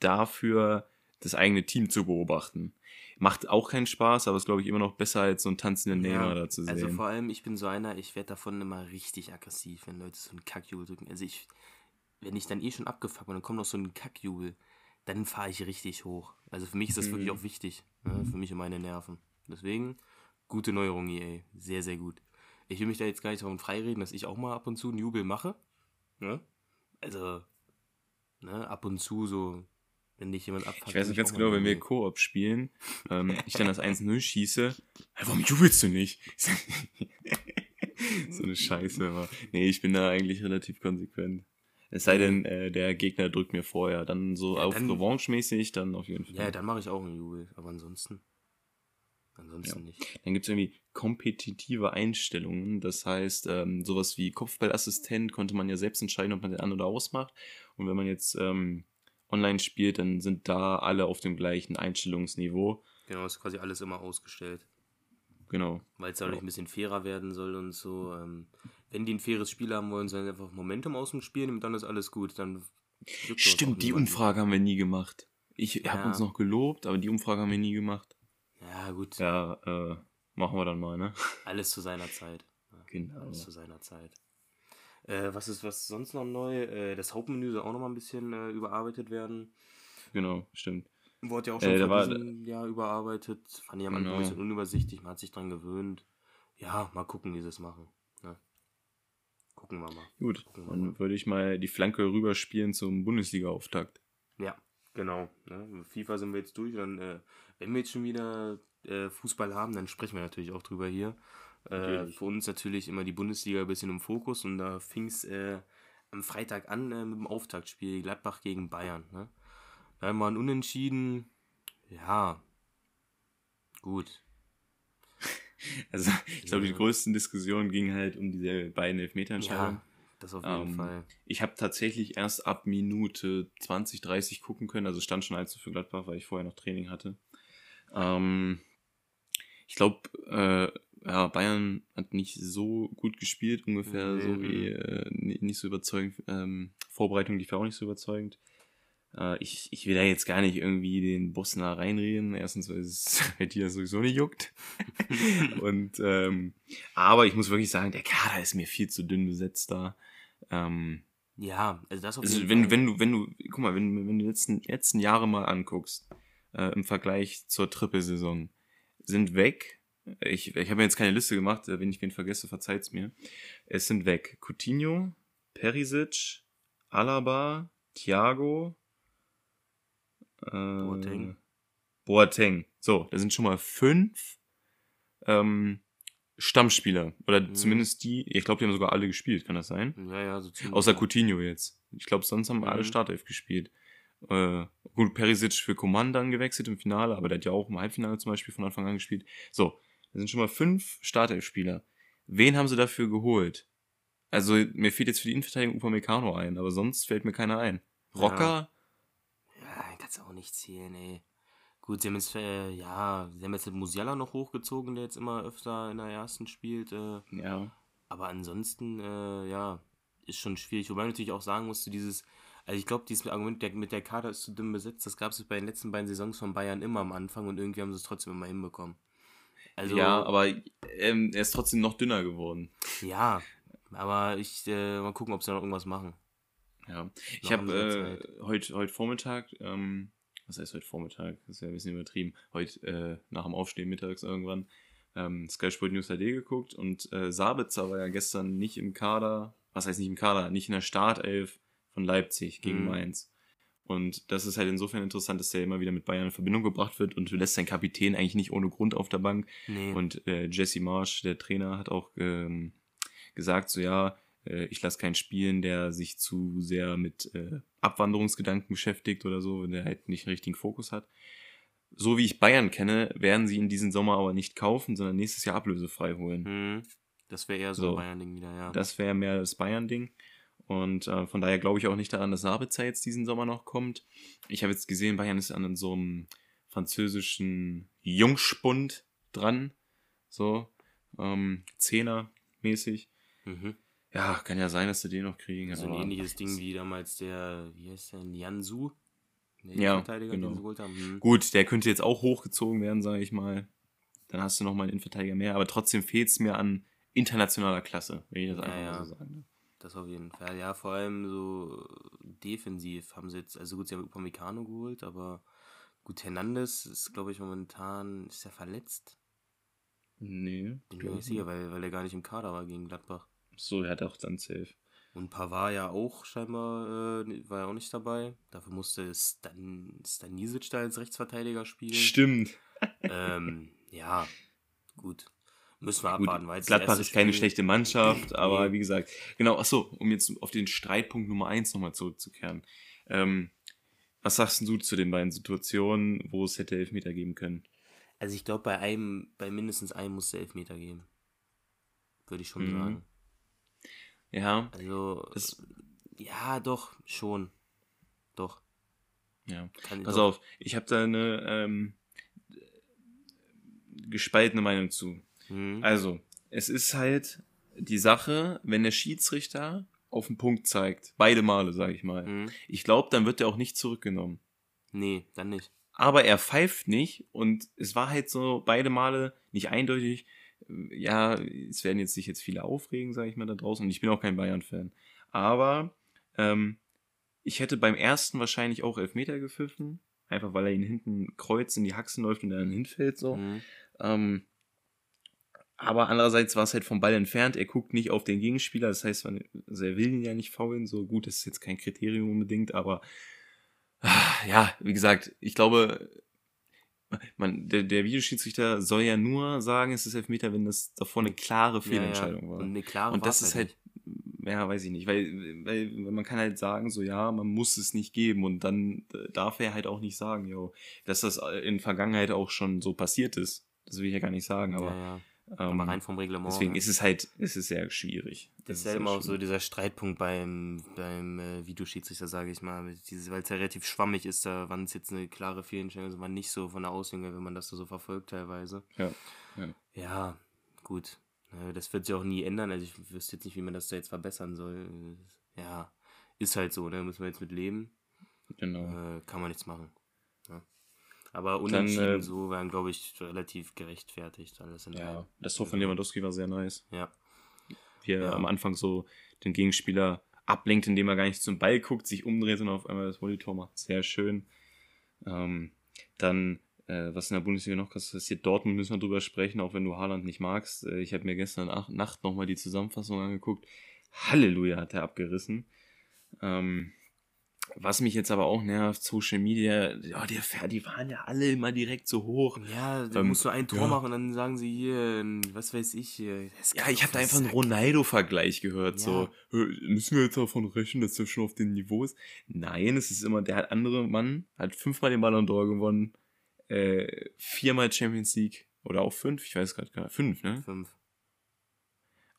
dafür das eigene Team zu beobachten. Macht auch keinen Spaß, aber ist, glaube ich, immer noch besser, als so einen tanzenden Neymar da zu sehen. Also vor allem, ich bin so einer, ich werde davon immer richtig aggressiv, wenn Leute so einen Kackjubel drücken. Also ich, wenn ich dann eh schon abgefuckt bin, dann kommt noch so ein Kackjubel, dann fahre ich richtig hoch. Also für mich ist das wirklich Mhm. auch wichtig, ne? für mich und meine Nerven. Deswegen, gute Neuerung, EA. Sehr, sehr gut. Ich will mich da jetzt gar nicht davon freireden, dass ich auch mal ab und zu einen Jubel mache. Ne? Also, ne, ab und zu so, wenn dich jemand abfuckt. Ich weiß nicht ganz genau, wenn wir. Koop spielen, ähm, ich dann das 1-0 schieße, hey, warum jubelst du nicht? so eine Scheiße, aber nee, ich bin da eigentlich relativ konsequent. Es sei denn, äh, der Gegner drückt mir vorher, dann so Ja, auf Revanche-mäßig, dann auf jeden Fall. Ja, dann mache ich auch einen Jubel, aber ansonsten. Ansonsten nicht. Dann gibt es irgendwie kompetitive Einstellungen. Das heißt, ähm, sowas wie Kopfballassistent konnte man ja selbst entscheiden, ob man den an- oder ausmacht. Und wenn man jetzt ähm, online spielt, dann sind da alle auf dem gleichen Einstellungsniveau. Genau, ist quasi alles immer ausgestellt. Genau. Weil es dadurch ein bisschen fairer werden soll und so. Ähm, wenn die ein faires Spiel haben wollen, sollen sie einfach Momentum aus dem Spiel nehmen, dann ist alles gut. Dann Stimmt, die. Umfrage haben wir nie gemacht. Ich Ja. habe uns noch gelobt, aber die Umfrage haben wir nie gemacht. Ja, gut. Ja, äh, machen wir dann mal, ne? Alles zu seiner Zeit. Ja, Genau. Alles zu seiner Zeit. Äh, was ist was sonst noch neu? Äh, das Hauptmenü soll auch noch mal ein bisschen äh, überarbeitet werden. Genau, stimmt. Wurde ja auch Äh, schon da vor diesem Jahr überarbeitet. Fand ich am Anfang ein Genau. bisschen unübersichtlich. Man hat sich dran gewöhnt. Ja, mal gucken, wie sie es machen. Ne? Gucken wir mal. Gut, Gucken wir mal. dann würde ich mal die Flanke rüberspielen zum Bundesliga-Auftakt. Ja, genau. Ne? FIFA sind wir jetzt durch. Dann, äh, wenn wir jetzt schon wieder äh, Fußball haben, dann sprechen wir natürlich auch drüber hier. Äh, für uns natürlich immer die Bundesliga ein bisschen im Fokus und da fing es äh, am Freitag an äh, mit dem Auftaktspiel Gladbach gegen Bayern. Ne? Da haben wir ein Unentschieden. Ja, gut. Also, ich glaube, die größten Diskussionen gingen halt um diese beiden Elfmeterentscheidungen. Ja, das auf jeden Ähm, Fall. Ich habe tatsächlich erst ab Minute 20, 30 gucken können. Also stand schon 1 für Gladbach, weil ich vorher noch Training hatte. Ähm, ich glaube, äh, ja, Bayern hat nicht so gut gespielt, ungefähr Nee, so wie äh, ni- nicht so überzeugend. Ähm, Vorbereitung lief ja auch nicht so überzeugend. Äh, ich, ich will da jetzt gar nicht irgendwie den Bosner reinreden. Erstens, weil es halt hier sowieso nicht juckt. Und ähm, aber ich muss wirklich sagen, der Kader ist mir viel zu dünn besetzt da. Ähm, Ja, also das auf also jeden wenn, Fall. wenn du, wenn du, guck mal, wenn, wenn du die letzten, letzten Jahre mal anguckst, äh, im Vergleich zur Trippelsaison, sind weg, ich, ich habe mir jetzt keine Liste gemacht, äh, wenn ich wen vergesse, verzeiht's mir. Es sind weg Coutinho, Perisic, Alaba, Thiago, äh, Boateng. Boateng. So, da sind schon mal fünf ähm, Stammspieler. Oder Mhm. zumindest die, ich glaube, die haben sogar alle gespielt, kann das sein? Ja, ja, so ziemlich. Außer. Coutinho jetzt. Ich glaube, sonst haben alle Mhm. Startelf gespielt. Äh, gut, Perisic für Coman dann gewechselt im Finale, aber der hat ja auch im Halbfinale zum Beispiel von Anfang an gespielt. So, da sind schon mal fünf Startelf-Spieler. Wen haben sie dafür geholt? Also, mir fehlt jetzt für die Innenverteidigung Upamecano ein, aber sonst fällt mir keiner ein. Rocker? Ja, kannst du auch nicht zählen, ey. Gut, sie haben jetzt, äh, ja, sie haben jetzt Musiala noch hochgezogen, der jetzt immer öfter in der ersten spielt. Äh, Ja. aber ansonsten, äh, ja, ist schon schwierig. Wobei man natürlich auch sagen musste, dieses, also ich glaube, dieses Argument der, mit der Kader ist zu dünn besetzt, das gab es bei den letzten beiden Saisons von Bayern immer am Anfang und irgendwie haben sie es trotzdem immer hinbekommen. Also, ja, aber ähm, er ist trotzdem noch dünner geworden. ja, aber ich, äh, mal gucken, ob sie noch irgendwas machen. Ja. Ich habe äh, heute heute Vormittag, ähm, was heißt heute Vormittag? Das ist ja ein bisschen übertrieben. Heute äh, nach dem Aufstehen mittags irgendwann ähm, Sky Sport News HD geguckt und äh, Sabitzer war ja gestern nicht im Kader, was heißt nicht im Kader, nicht in der Startelf von Leipzig gegen Mhm. Mainz. Und das ist halt insofern interessant, dass der immer wieder mit Bayern in Verbindung gebracht wird und du lässt seinen Kapitän eigentlich nicht ohne Grund auf der Bank. Nee. Und äh, Jesse Marsch, der Trainer, hat auch ähm, gesagt, so ja, ich lasse keinen spielen, der sich zu sehr mit äh, Abwanderungsgedanken beschäftigt oder so, wenn der halt nicht den richtigen Fokus hat. So wie ich Bayern kenne, werden sie in diesem Sommer aber nicht kaufen, sondern nächstes Jahr ablösefrei holen. Hm. Das wäre eher so, So. ein Bayern-Ding wieder, ja. Das wäre mehr das Bayern-Ding. Und äh, von daher glaube ich auch nicht daran, dass Sabitzer jetzt diesen Sommer noch kommt. Ich habe jetzt gesehen, Bayern ist an so einem französischen Jungspund dran. So, ähm, Zehner-mäßig. mhm. Ja, kann ja sein, dass sie den noch kriegen. So ein aber- ähnliches Ding wie damals der, wie heißt der, Jansu? Der Ja, Innenverteidiger, genau. den sie geholt haben. Hm. Gut, der könnte jetzt auch hochgezogen werden, sage ich mal. Dann hast du noch mal einen Innenverteidiger mehr. Aber trotzdem fehlt es mir an internationaler Klasse, wenn ich das Ja, einfach ja. mal so sagen darf. Das auf jeden Fall. Ja, vor allem so defensiv haben sie jetzt, also gut, sie haben Upamecano geholt, aber gut, Hernandez ist, glaube ich, momentan, ist er verletzt? Nee. Bin ich mir nicht sicher, weil, weil er gar nicht im Kader war gegen Gladbach. So, er hat auch dann safe. Und Pavard ja auch scheinbar, äh, war ja auch nicht dabei. Dafür musste Stan, Stanisic da als Rechtsverteidiger spielen. Stimmt. Ähm, ja, gut. Müssen wir Gut, abwarten, weil Gladbach ist keine Spiel- schlechte Mannschaft, aber Nee. wie gesagt, genau, achso, um jetzt auf den Streitpunkt Nummer 1 nochmal zurückzukehren. Ähm, was sagst du zu den beiden Situationen, wo es hätte Elfmeter geben können? Also ich glaube, bei einem, bei mindestens einem muss es Elfmeter geben. Würde ich schon Mhm. sagen. Ja, Also, Das- ja, doch, schon. Doch. ja. Kann, Pass doch. auf, ich habe da eine ähm, gespaltene Meinung zu. Mhm. Also, es ist halt die Sache, wenn der Schiedsrichter auf den Punkt zeigt, beide Male, sage ich mal. Mhm. Ich glaube, dann wird er auch nicht zurückgenommen. Nee, dann nicht. aber er pfeift nicht und es war halt so beide Male nicht eindeutig. Ja, es werden jetzt sich jetzt viele aufregen, sage ich mal da draußen und ich bin auch kein Bayern-Fan. Aber ähm, ich hätte beim ersten wahrscheinlich auch Elfmeter gepfiffen, einfach weil er ihn hinten kreuz in die Haxen läuft und er dann hinfällt so. Mhm. Ähm, aber andererseits war es halt vom Ball entfernt. Er guckt nicht auf den Gegenspieler. Das heißt, man- also er will ihn ja nicht faulen. So gut, das ist jetzt kein Kriterium unbedingt, aber ah, ja, wie gesagt, ich glaube, man, der, der Videoschiedsrichter soll ja nur sagen, es ist Elfmeter, wenn das davor eine klare Fehlentscheidung ja, ja. war. Und eine klare Und das ist halt, ja, weiß ich nicht, weil, weil weil man kann halt sagen, so ja, man muss es nicht geben und dann äh, darf er halt auch nicht sagen, yo, dass das in Vergangenheit auch schon so passiert ist. Das will ich ja gar nicht sagen, aber ja. Ähm, Aber rein vom Reglement. deswegen ist es halt, ist es sehr schwierig. Das ist sehr ja immer auch so dieser Streitpunkt beim, beim äh, Videoschiedsrichter, sage ich mal. Weil es ja relativ schwammig ist, da, wann es jetzt eine klare Fehlentscheidung ist, wann nicht so von der Auslegung, wenn man das da so verfolgt teilweise. Ja, ja. Ja, gut. Das wird sich auch nie ändern. Also ich wüsste jetzt nicht, wie man das da jetzt verbessern soll. Ja, ist halt so, ne? Müssen wir jetzt mit leben. Genau. Äh, kann man nichts machen. Aber Dann, unentschieden äh, so waren, glaube ich, relativ gerechtfertigt. Alles in allem. Ja, das Tor von Lewandowski war sehr nice. Ja. Wie er Ja. am Anfang so den Gegenspieler ablenkt, indem er gar nicht zum Ball guckt, sich umdreht und auf einmal das Volley-Tor macht. Sehr schön. Ähm, dann, äh, was in der Bundesliga noch krass passiert, Dortmund müssen wir drüber sprechen, auch wenn du Haaland nicht magst. Äh, ich habe mir gestern Ach Nacht nochmal die Zusammenfassung angeguckt. Halleluja hat er abgerissen. Ähm, was mich jetzt aber auch nervt, Social Media, ja, die, die waren ja alle immer direkt so hoch. Ja, da Ähm, musst du ein Tor ja. machen und dann sagen sie hier, ein- was weiß ich hier. das Ja, ich habe da einfach einen. Ronaldo-Vergleich gehört. So, Ja. "Hä, müssen wir jetzt davon rechnen, dass der schon auf dem Niveau ist? Nein, es ist immer der hat andere Mann, hat fünfmal den Ballon d'Or gewonnen, äh, viermal Champions League oder auch fünf, ich weiß gerade gar nicht, fünf, ne? Fünf.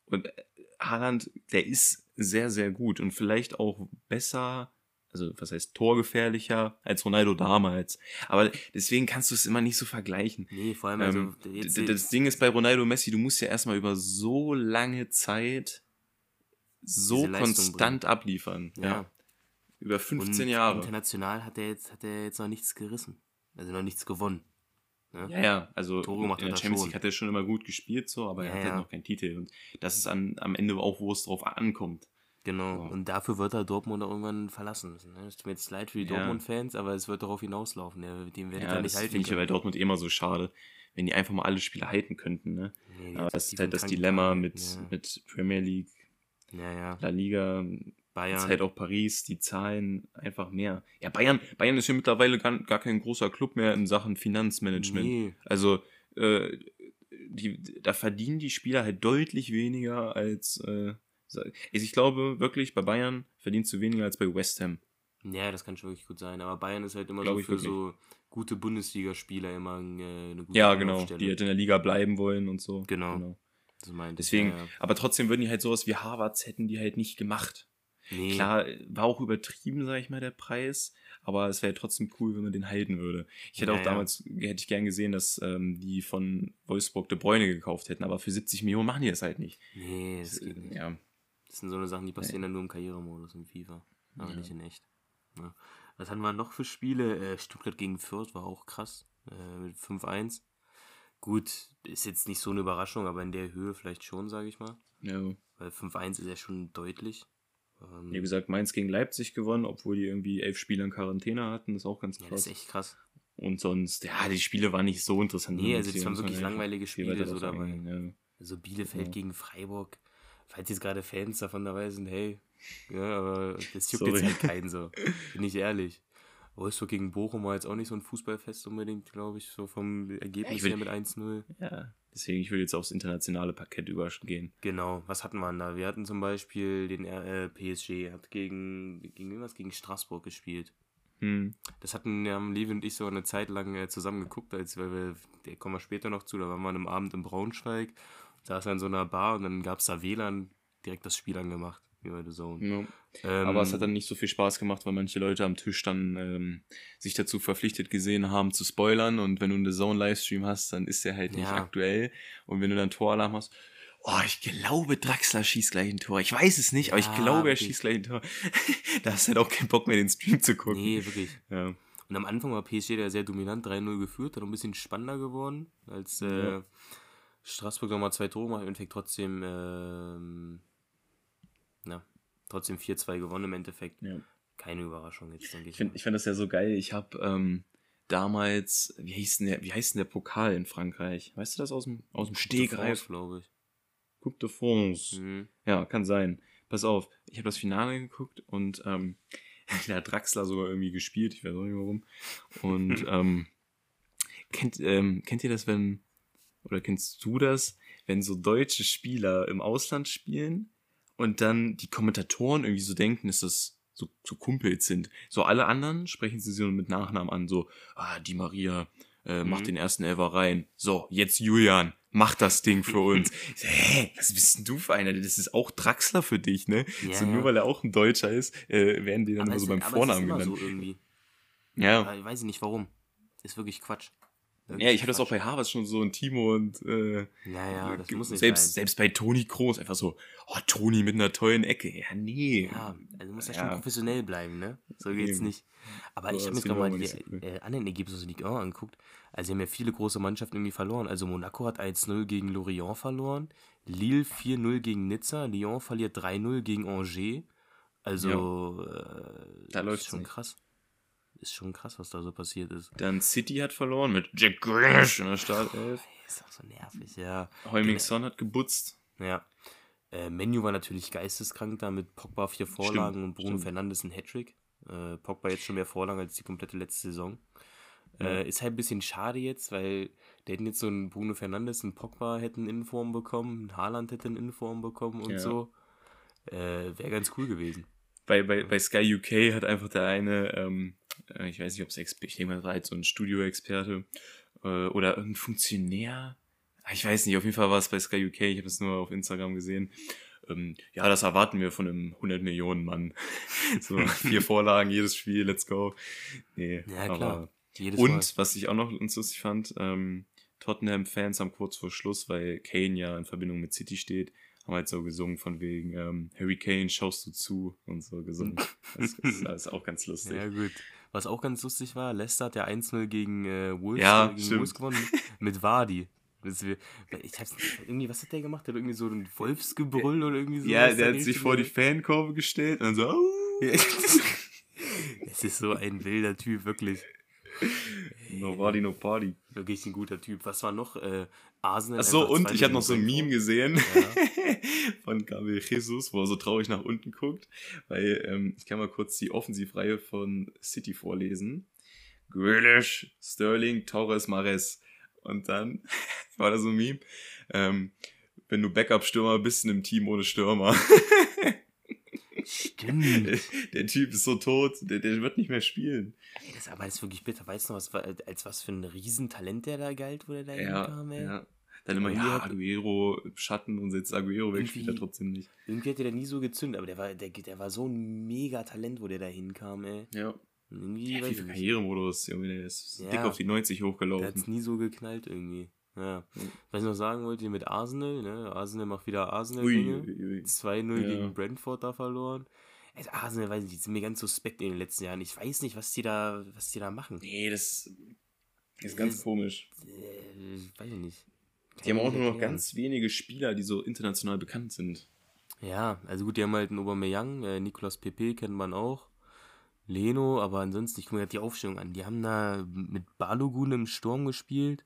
Und äh, Haaland, der ist sehr, sehr gut und vielleicht auch besser, also was heißt torgefährlicher als Ronaldo damals. Aber deswegen kannst du es immer nicht so vergleichen. Nee, vor allem, Ähm, also, jetzt, d- das Ding ist bei Ronaldo Messi, du musst ja erstmal über so lange Zeit so konstant abliefern. Ja. Ja. Über 15 und Jahre. International hat er jetzt, hat er jetzt noch nichts gerissen. Also noch nichts gewonnen. Ne? Ja, ja, also in der hat er Champions schon. League hat er schon immer gut gespielt, so, aber Ja, er hat ja. halt noch keinen Titel. Und das ist an, am Ende auch, wo es drauf ankommt. Genau. So. Und dafür wird er Dortmund auch irgendwann verlassen müssen. Ne? Es tut mir jetzt leid für die Ja. Dortmund-Fans, aber es wird darauf hinauslaufen. Der, dem werdet Ja, das nicht halten finde ich ja bei. Dortmund immer so schade, wenn die einfach mal alle Spiele halten könnten. Ne? Nee, Aber das ist halt das Dilemma mit, ja. mit Premier League, Ja. La Liga, Bayern. Jetzt halt auch Paris, die zahlen einfach mehr. Ja, Bayern, Bayern ist ja mittlerweile gar, gar kein großer Club mehr in Sachen Finanzmanagement. Nee. Also, äh, die, da verdienen die Spieler halt deutlich weniger als, äh, ich glaube wirklich, bei Bayern verdienst du weniger als bei West Ham. Ja, das kann schon wirklich gut sein. Aber Bayern ist halt immer Glaube so für wirklich. so gute Bundesligaspieler immer äh, eine gute Ja, genau. Die halt in der Liga bleiben wollen und so. Genau. genau. Das meint Deswegen, ja, ja. aber trotzdem würden die halt sowas wie Harvards hätten die halt nicht gemacht. Nee. Klar, war auch übertrieben, sag ich mal, der Preis, aber es wäre trotzdem cool, wenn man den halten würde. Ich hätte ja, auch damals, hätte ich gern gesehen, dass ähm, die von Wolfsburg De Bräune gekauft hätten, aber für 70 Millionen machen die das halt nicht. Nee, das, das geht nicht. Ja. Das sind so eine Sachen, die passieren dann nur im Karrieremodus im FIFA, aber nicht in echt. Ja. Was hatten wir noch für Spiele? Äh, Stuttgart gegen Fürth war auch krass. Äh, mit 5-1. Gut, ist jetzt nicht so eine Überraschung, aber in der Höhe vielleicht schon, sage ich mal. Ja. Weil 5-1 ist ja schon deutlich. Ähm, Wie gesagt, Mainz gegen Leipzig gewonnen, obwohl die irgendwie elf Spiele in Quarantäne hatten. Das ist auch ganz krass. Ja, das ist echt krass. Und sonst, ja, die Spiele waren nicht so interessant. Nee, also das waren wirklich langweilige Spiele so dabei. Ja. Also Bielefeld ja. gegen Freiburg. Falls jetzt gerade Fans davon dabei sind, hey, ja, aber das juckt Sorry. jetzt halt keinen so. Bin ich ehrlich. Wolfsburg gegen Bochum war jetzt auch nicht so ein Fußballfest unbedingt, glaube ich, so vom Ergebnis ja, her mit 1-0. Ja, deswegen, ich würde jetzt aufs internationale Parkett übergehen. Genau, was hatten wir denn da? Wir hatten zum Beispiel den äh, PSG, hat gegen, gegen irgendwas gegen Straßburg gespielt. Hm. Das hatten ja Levi und ich so eine Zeit lang äh, zusammen geguckt, als weil wir, der kommen wir später noch zu, da waren wir am Abend in Braunschweig, saß er in so einer Bar und dann gab es da WLAN, direkt das Spiel angemacht wie bei The Zone. Ja. Ähm, Aber es hat dann nicht so viel Spaß gemacht, weil manche Leute am Tisch dann ähm, sich dazu verpflichtet gesehen haben, zu spoilern. Und wenn du einen The Zone Livestream hast, dann ist der halt nicht ja. aktuell. Und wenn du dann Toralarm hast, oh, ich glaube, Draxler schießt gleich ein Tor. Ich weiß es nicht, aber ich glaube, er schießt gleich ein Tor. da hast du halt auch keinen Bock mehr, den Stream zu gucken. Nee, wirklich. Ja. Und am Anfang war PSG da sehr dominant, 3-0 geführt, dann ein bisschen spannender geworden, als äh, Straßburg nochmal zwei Tore macht, im Endeffekt trotzdem ähm, na, trotzdem 4-2 gewonnen im Endeffekt. Ja. Keine Überraschung jetzt, denke ich. Ich finde ich find das ja so geil. Ich habe ähm, damals, wie hieß, denn der, wie heißt denn der Pokal in Frankreich? Weißt du das aus dem, aus dem Stegreif? glaube ich. Coupe de France. Mhm. Ja, kann sein. Pass auf, ich habe das Finale geguckt und ähm, der hat Draxler sogar irgendwie gespielt, ich weiß auch nicht warum. Und ähm, kennt, ähm, kennt ihr das, wenn, oder kennst du das, wenn so deutsche Spieler im Ausland spielen und dann die Kommentatoren irgendwie so denken, dass das so, so Kumpels sind. So alle anderen sprechen sie so mit Nachnamen an, so, ah, die Maria äh, macht mhm. den ersten Elfer rein. So, jetzt Julian, mach das Ding für uns. so, hä, was bist denn du für einer? Das ist auch Draxler für dich, ne? Ja, so, nur weil er auch ein Deutscher ist, äh, werden die dann aber immer so beim Vornamen genannt. So irgendwie. Ja. Ich weiß nicht warum. Ist wirklich Quatsch. Ja, ich hatte das auch bei Harvard schon so ein Timo und äh, ja, ja, das muss nicht selbst, sein. selbst bei Toni Kroos einfach so, oh, Toni mit einer tollen Ecke. Ja, nee. Ja, also muss ja, ja schon professionell bleiben, ne? So geht's nicht. Aber ich habe mir gerade mal die so äh, anderen Ergebnisse der Ligue 1 angeguckt. Also, sie haben ja viele große Mannschaften irgendwie verloren. Also, Monaco hat 1-0 gegen Lorient verloren, Lille 4-0 gegen Nizza, Lyon verliert 3-0 gegen Angers. Also, ja. äh, da läuft schon nicht. krass ist schon krass, was da so passiert ist. Dann City hat verloren mit Jack Grealish in der Startelf. Ist auch so nervig, ja. Heuming Son hat gebutzt. Ja. Äh, Menu war natürlich geisteskrank da mit Pogba vier Vorlagen stimmt, und Bruno stimmt. Fernandes ein Hattrick. Äh, Pogba jetzt schon mehr Vorlagen als die komplette letzte Saison. Ja. Äh, ist halt ein bisschen schade jetzt, weil der hätten jetzt so einen Bruno Fernandes und Pogba hätten in Form bekommen, ein Haaland hätte in Form bekommen und ja. so. Äh, Wäre ganz cool gewesen. Bei, bei, bei Sky UK hat einfach der eine ähm, äh, ich weiß nicht, ob es, ich denke mal, war jetzt so ein Studioexperte äh, oder irgendein Funktionär. Ah, ich weiß nicht, auf jeden Fall war es bei Sky UK, ich habe es nur auf Instagram gesehen. Ähm, ja, das erwarten wir von einem 100 Millionen Mann. so vier Vorlagen, jedes Spiel, let's go. Nee, ja, klar. Und, Mal. was ich auch noch lustig fand, ähm, Tottenham-Fans haben kurz vor Schluss, weil Kane ja in Verbindung mit City steht, haben halt so gesungen von wegen ähm, Harry Kane, schaust du zu und so gesungen. Das ist, das ist auch ganz lustig. Ja, gut. Was auch ganz lustig war, Leicester hat ja 1-0 gegen äh, Wolves, ja, gegen Wolves gewonnen mit Vardy. Ich hab's, irgendwie, was hat der gemacht? Der hat irgendwie so ein Wolfsgebrüll oder irgendwie so. Ja, der hat sich vor die Fankurve gestellt und dann so. Es ist so ein wilder Typ, wirklich. No Party, no Party. Wirklich ein guter Typ. Was war noch? Äh, Arsenal. Achso, und ich habe noch so ein Meme gesehen ja. von Gabriel Jesus, wo er so traurig nach unten guckt. Weil ähm, ich kann mal kurz die Offensivreihe von City vorlesen. Grealish, Sterling, Torres, Mares. Und dann war da so ein Meme. Ähm, wenn du Backup-Stürmer bist in einem Team ohne Stürmer. Stimmt. Der Typ ist so tot, der, der wird nicht mehr spielen. Ey, das aber ist wirklich bitter. Weißt du noch, was, als was für ein Riesentalent der da galt, wo der da Ja, hinkam, ey? ja. Dann immer, Irgendwie ja, Aguero Schatten und jetzt Aguero weg, spielt er Irgendwie- trotzdem nicht. Irgendwie hat der nie so gezündet, aber der war, der, der war so ein mega Talent, wo der da hinkam, ey. Ja. Irgendwie, Ja, nicht. Karrieremodus, Junge, der ist Ja. dick auf die 90 Der hochgelaufen. hat's nie so geknallt irgendwie. Ja. Was ich noch sagen wollte, mit Arsenal, ne? Arsenal macht wieder Arsenal-Dinge. ui, ui. 2-0 Ja. gegen Brentford da verloren. Also Arsenal, weiß ich, die sind mir ganz suspekt in den letzten Jahren. Ich weiß nicht, was die da, was die da machen. Nee, das ist ganz Das- komisch. Äh, weiß ich nicht. Die haben Kann auch nur noch ganz wenige Spieler, die so international bekannt sind. Ja, also gut, die haben halt einen Aubameyang, äh, Nicolas Pepe kennt man auch. Leno, aber ansonsten, ich gucke mir grad die Aufstellung an. Die haben da mit Balogun im Sturm gespielt.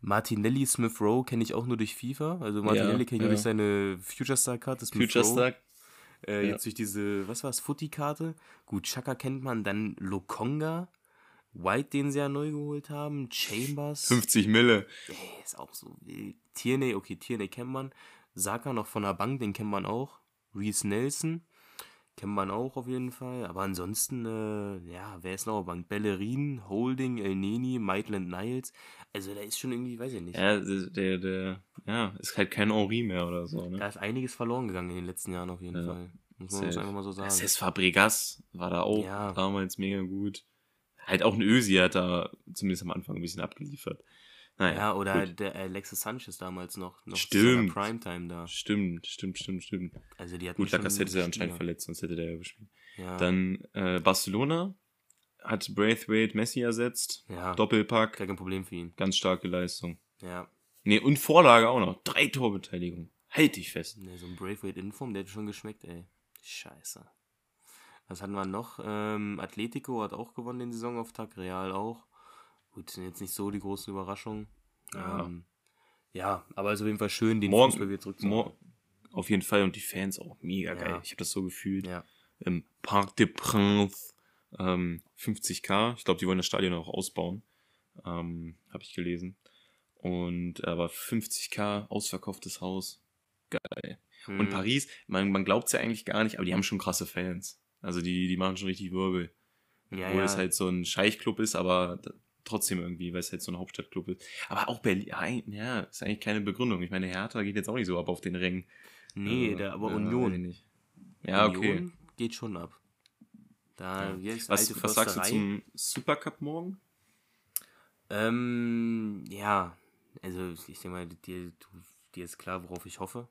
Martinelli, Smith Rowe kenne ich auch nur durch FIFA. Also Martinelli Ja, kenne ich nur ja. durch seine Future Star. Smith Future Star. Äh, ja. Jetzt durch diese, was war's, Footy-Karte. Gut, Chaka kennt man, dann Lokonga. White, den sie ja neu geholt haben. Chambers. 50 Mille. Ey, ist auch so wild. Tierney, okay, Tierney kennt man. Saka noch von der Bank, den kennt man auch. Reese Nelson kennt man auch auf jeden Fall. Aber ansonsten, äh, ja, wer ist noch auf der Bank? Bellerin, Holding, El Neni, Maitland Niles. Also da ist schon irgendwie, weiß ich nicht. Ja, der, der, ja, ist halt kein Henri mehr oder so, ne? Da ist einiges verloren gegangen in den letzten Jahren auf jeden Ja. Fall. Muss man einfach mal so sagen. Cesc Fabregas war da auch Ja. damals mega gut. Halt auch ein Ösi hat da zumindest am Anfang ein bisschen abgeliefert. Naja, ja, oder gut. der Alexis Sanchez damals noch. noch Stimmt. Primetime da. Stimmt, stimmt, stimmt, stimmt. Also die hatten Gut, schon Lacazette ist ja anscheinend verletzt, sonst hätte der ja gespielt. Ja. Dann äh, Barcelona hat Braithwaite Messi ersetzt. ja, Doppelpack, kein Problem für ihn. ganz starke Leistung. Ja. Nee, und Vorlage auch noch. Drei Torbeteiligung. Halt dich fest. Ne, so ein Braithwaite Inform, der hat schon geschmeckt, ey. Scheiße. Was hatten wir noch? Ähm, Atletico hat auch gewonnen den Saisonauftakt, Real auch. Gut, sind jetzt nicht so die großen Überraschungen. Ja. Ähm, ja, aber es ist auf jeden Fall schön, den Morgen- Fußball wieder zurückzuholen. Auf jeden Fall und die Fans auch mega Ja. geil. Ich habe das so gefühlt. Ja. Im Parc des Princes ähm, 50k. Ich glaube, die wollen das Stadion auch ausbauen. Ähm, habe ich gelesen. Und aber 50k ausverkauftes Haus. Geil. Und Hm. Paris, man, man glaubt es ja eigentlich gar nicht, aber die haben schon krasse Fans. Also die, die machen schon richtig Wirbel. ja, Obwohl ja. es halt so ein Scheichclub ist, aber trotzdem irgendwie, weil es halt so ein Hauptstadtclub ist. Aber auch Berlin, ja, ja, ist eigentlich keine Begründung. Ich meine, Hertha geht jetzt auch nicht so ab auf den Rängen. nee, Also, der, aber ja, Union. nicht. Ja, okay. Union geht schon ab. Da, Ja. Was, was sagst du zum Supercup morgen? Ähm, ja, also ich denke mal, dir, dir ist klar, worauf ich hoffe.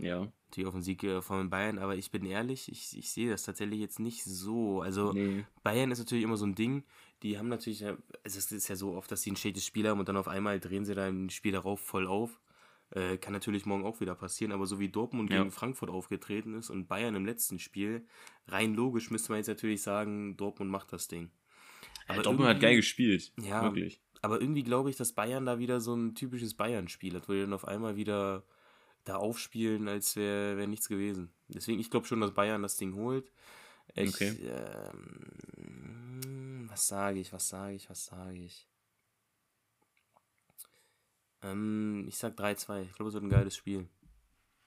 Ja. Die auf den Sieg äh, von Bayern, aber ich bin ehrlich, ich, ich sehe das tatsächlich jetzt nicht so. Also Nee. Bayern ist natürlich immer so ein Ding, die haben natürlich, ja- also es ist ja so oft, dass sie ein schlechtes Spiel haben und dann auf einmal drehen sie dann ein Spiel darauf voll auf. Äh, kann natürlich morgen auch wieder passieren, aber so wie Dortmund Ja. gegen Frankfurt aufgetreten ist und Bayern im letzten Spiel, rein logisch müsste man jetzt natürlich sagen, Dortmund macht das Ding. Aber Dortmund hat geil gespielt. Ja. Wirklich. Aber irgendwie glaube ich, dass Bayern da wieder so ein typisches Bayern-Spiel hat, wo die dann auf einmal wieder da aufspielen, als wäre wär nichts gewesen. Deswegen, ich glaube schon, dass Bayern das Ding holt. Ich, Okay. ähm, was sage ich, was sage ich, was sage ich? Ähm, ich sag 3-2. Ich glaube, es wird ein geiles Spiel.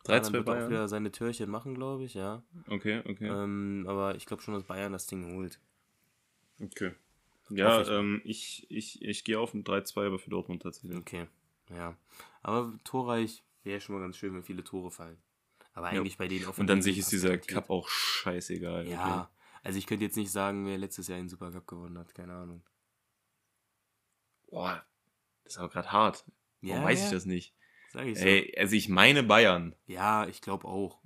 3-2 Haaland wird auch Bayern. wieder seine Türchen machen, glaube ich, ja. Okay, okay. Ähm, aber ich glaube schon, dass Bayern das Ding holt. okay. Ja, ich ähm, ich, ich, ich gehe auf ein 3-2, aber für Dortmund tatsächlich. Okay, ja. Aber torreich wäre schon mal ganz schön, wenn viele Tore fallen. Aber eigentlich bei denen Und dann sich ist dieser. Cup auch scheißegal. Ja, also ich könnte jetzt nicht sagen, wer letztes Jahr den Supercup gewonnen hat, keine Ahnung. Boah, das ist aber gerade hart. Warum weiß ich das nicht? Sag ich so. Ey, also ich meine Bayern. Ja, ich glaube auch.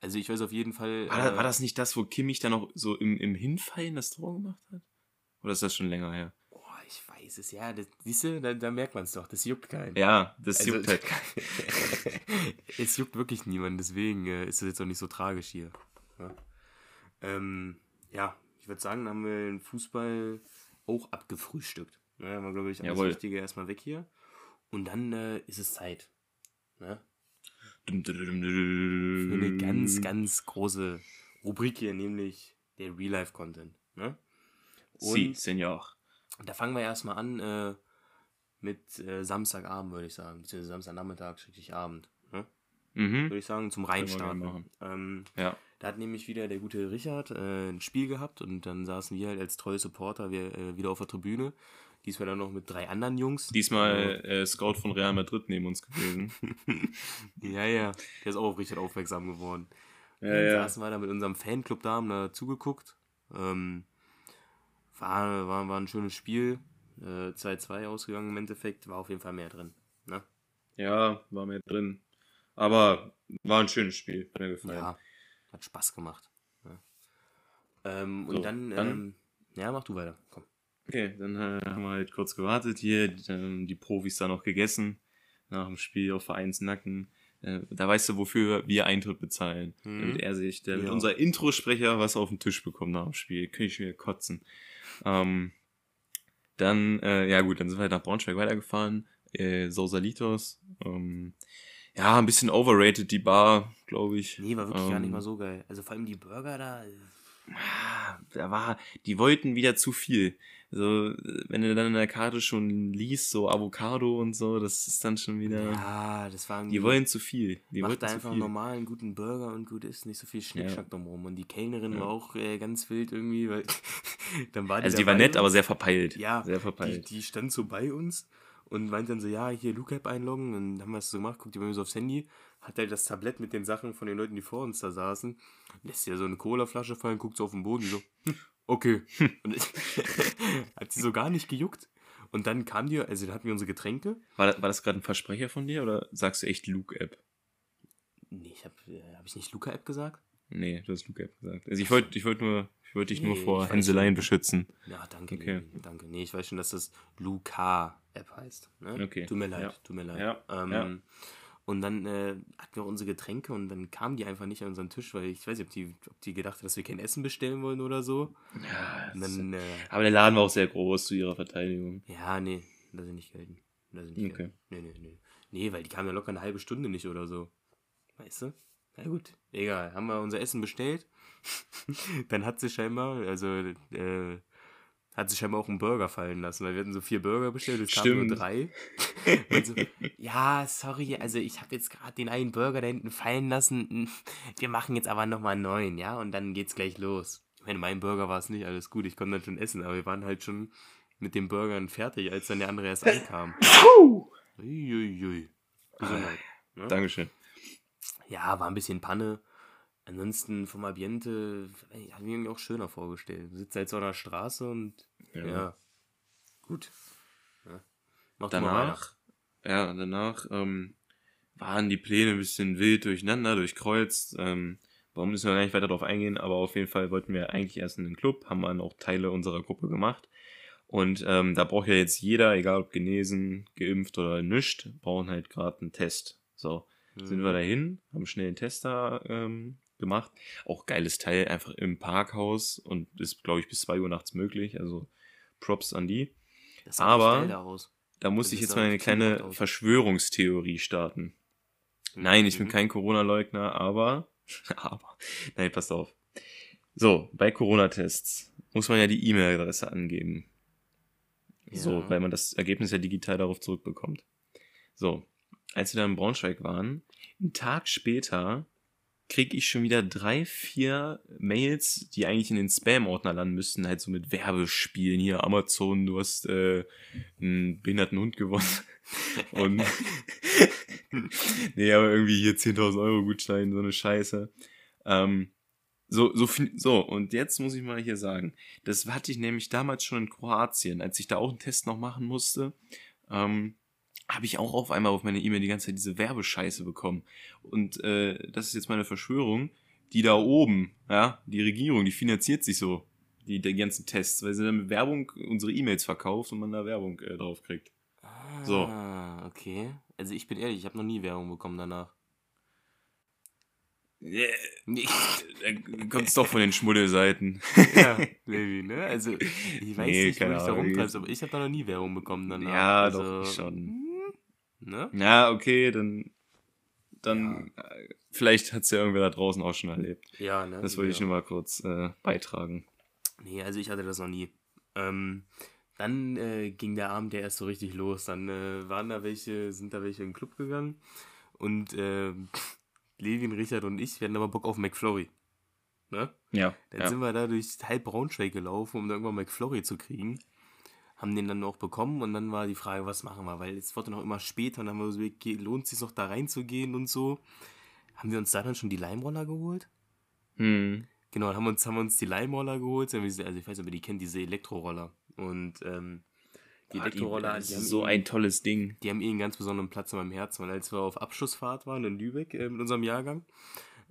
Also ich weiß auf jeden Fall. War, da, äh, war das nicht das, wo Kimmich dann noch so im, im Hinfallen das Tor gemacht hat? Oder ist das schon länger her? Boah, ich weiß es, ja. Das, siehst du, da, da merkt man es doch. Das juckt keinen. Ja, das Also- juckt halt. es juckt wirklich niemanden, deswegen äh, ist das jetzt auch nicht so tragisch hier. Ja, ähm, ja ich würde sagen, haben wir den Fußball auch abgefrühstückt. Ja, haben wir, glaube ich, alles Jawohl. Wichtige erstmal weg hier. Und dann äh, ist es Zeit. Ne? Für eine ganz, ganz große Rubrik hier, nämlich der Real-Life-Content. Ne? Si, Und Senor. da fangen wir erstmal an äh, mit äh, Samstagabend, würde ich sagen. Beziehungsweise Samstagnachmittag, schrecklich Abend. Ne? Mhm. Würde ich sagen, zum Reinstarten. Ähm, Ja. Da hat nämlich wieder der gute Richard äh, ein Spiel gehabt und dann saßen wir halt als treue Supporter wir, äh, wieder auf der Tribüne. Diesmal dann noch mit drei anderen Jungs. Diesmal äh, Scout von Real Madrid neben uns gewesen. Ja, ja. Der ist auch auf Richard aufmerksam geworden. Ja, dann ja. saßen wir da mit unserem Fanclub da, haben da zugeguckt. Ähm, war, war, war ein schönes Spiel. Äh, 2-2 ausgegangen im Endeffekt. War auf jeden Fall mehr drin. Ne? ja, war mehr drin. Aber war ein schönes Spiel. Hat mir gefallen. Ja, hat Spaß gemacht. Ja. Ähm, So, und dann, dann- ähm, ja, mach du weiter. Komm. Okay, dann äh, haben wir halt kurz gewartet hier, die, ähm, die Profis da noch gegessen, nach dem Spiel auf Vereinsnacken. Äh, da weißt du, wofür wir Eintritt bezahlen. Mhm. Damit er sich, damit Ja. unser Introsprecher was auf den Tisch bekommt nach dem Spiel. Könnte ich wieder kotzen. Ähm, dann, äh, ja gut, dann sind wir halt nach Braunschweig weitergefahren. Äh, Sausalitos. Ähm, ja, ein bisschen overrated, die Bar, glaube ich. Nee, war wirklich gar nicht Ähm, mal so geil. Also vor allem die Burger da. äh, Ah, da war, die wollten wieder zu viel. Also, wenn du dann in der Karte schon liest, so Avocado und so, das ist dann schon wieder. Ja, das war Die wollen zu viel. Die Macht wollten zu einfach einen normalen, guten Burger und gut ist, nicht so viel Schnickschnack Ja. drumherum. Und die Kellnerin Ja. war auch äh, ganz wild irgendwie, weil dann war die Also, die da war nett, aber sehr verpeilt. Ja, Sehr die, verpeilt. die stand so bei uns und meinte dann so, ja, hier Look-App einloggen. Und dann haben wir es so gemacht, guckt die bei mir so aufs Handy, hat halt das Tablett mit den Sachen von den Leuten, die vor uns da saßen, lässt ihr so eine Colaflasche fallen, guckt so auf den Boden, so, hm, okay. Und hat sie so gar nicht gejuckt. Und dann kam die, also dann hatten wir unsere Getränke. War, das- war das gerade ein Versprecher von dir oder sagst du echt Luke-App? Nee, ich habe hab ich nicht Luca-App gesagt? Nee, du hast Luke-App gesagt. Also, ich wollte ich wollt nur, ich wollte dich nur Nee, vor ich weiß Hänseleien beschützen. Ja, danke. Okay. Nee, danke. Nee, ich weiß schon, dass das Luca-App heißt. Ne? Okay. Tut mir leid, Ja. tut mir leid. Ja, Ähm, ja. Und dann äh, hatten wir unsere Getränke und dann kamen die einfach nicht an unseren Tisch, weil ich weiß nicht, ob die, ob die gedacht hat, dass wir kein Essen bestellen wollen oder so. Ja, das- dann, äh, aber der Laden war auch sehr groß zu ihrer Verteidigung. ja, nee, lass ich nicht gelten. Lass ich nicht Okay. gelten. Nee, nee, nee. Nee, weil die kamen ja locker eine halbe Stunde nicht oder so. Weißt du? Na gut, egal. Haben wir unser Essen bestellt. dann hat sie scheinbar, also, äh, hat sie scheinbar auch einen Burger fallen lassen, weil wir hatten so vier Burger bestellt, es kamen nur drei. Und so, ja, sorry, also ich habe jetzt gerade den einen Burger da hinten fallen lassen. Wir machen jetzt aber nochmal einen neuen, ja? Und dann geht's gleich los. Ich meine, mein Burger war es nicht, alles gut, ich konnte dann schon essen, aber wir waren halt schon mit den Burgern fertig, als dann der andere erst ankam. Uiuiui. Gesundheit. Ne? Dankeschön. Ja, war ein bisschen Panne. Ansonsten vom Ambiente habe ich mir irgendwie auch schöner vorgestellt. Wir sitzen jetzt so an der Straße und ja, Ja. gut. Ja. Mach du. Danach, ja, danach ähm, waren die Pläne ein bisschen wild durcheinander, durchkreuzt. Ähm, warum müssen wir gar nicht weiter darauf eingehen, aber auf jeden Fall wollten wir eigentlich erst in den Club, haben dann auch Teile unserer Gruppe gemacht. Und ähm, da braucht ja jetzt jeder, egal ob genesen, geimpft oder nischt, brauchen halt gerade einen Test. So, sind Mhm. wir dahin, haben schnell einen Test da ähm, gemacht. Auch geiles Teil, einfach im Parkhaus und ist, glaube ich, bis 2 Uhr nachts möglich. Also Props an die. Das sah aber- da aus. Da muss Das ich jetzt mal eine kleine. Verschwörungstheorie starten. Nein, ich bin Mhm. kein Corona-Leugner, aber, aber, nein, passt auf. So, bei Corona-Tests muss man ja die E-Mail-Adresse angeben. So, Ja. weil man das Ergebnis ja digital darauf zurückbekommt. So, als wir da in Braunschweig waren, einen Tag später kriege ich schon wieder drei, vier Mails, die eigentlich in den Spam-Ordner landen müssten, halt so mit Werbespielen. Hier, Amazon, du hast äh, einen behinderten Hund gewonnen. Und nee, aber irgendwie hier 10.000 Euro Gutschein, so eine Scheiße. Ähm, so, so, so, und jetzt muss ich mal hier sagen, das hatte ich nämlich damals schon in Kroatien, als ich da auch einen Test noch machen musste, ähm, habe ich auch auf einmal auf meine E-Mail die ganze Zeit diese Werbescheiße bekommen. Und äh, das ist jetzt meine Verschwörung, die da oben, ja, die Regierung, die finanziert sich so, die, die ganzen Tests, weil sie dann mit Werbung unsere E-Mails verkauft und man da Werbung äh, drauf kriegt. So. Ah, okay. Also ich bin ehrlich, ich habe noch nie Werbung bekommen danach. Yeah. Nee. Dann kommt es doch von den Schmuddelseiten. ja, maybe, ne? Also, ich weiß Nee, nicht, wo ich da rumtreibst, aber ich habe da noch nie Werbung bekommen danach. Ja, also, doch, schon. Ne? Ja, okay, dann, dann äh, vielleicht hat's ja irgendwer da draußen auch schon erlebt. Ja, ne? Das wollte ich ja. nur mal kurz äh, beitragen. Nee, also ich hatte das noch nie. Ähm, dann äh, ging der Abend ja erst so richtig los. Dann äh, waren da welche, sind da welche in den Club gegangen und äh, Levin, Richard und ich, wir hatten aber Bock auf McFlurry. Ne? Ja. Dann ja. sind wir da durch halb Braunschweig gelaufen, um da irgendwann McFlurry zu kriegen. Haben den dann auch bekommen und dann war die Frage, was machen wir? Weil es wurde noch immer später und dann haben wir so, okay, lohnt es sich noch da reinzugehen und so. Haben wir uns da dann schon die Leimroller geholt? Hm. Genau, dann haben wir uns, haben wir uns die Leimroller geholt. Also ich weiß nicht, ob ihr die kennt, diese Elektroroller. Und ähm, die Ah, Elektroroller, das die, ist so eh- ein tolles Ding. die haben eh einen ganz besonderen Platz in meinem Herzen. Weil als wir auf Abschlussfahrt waren in Lübeck äh, mit unserem Jahrgang,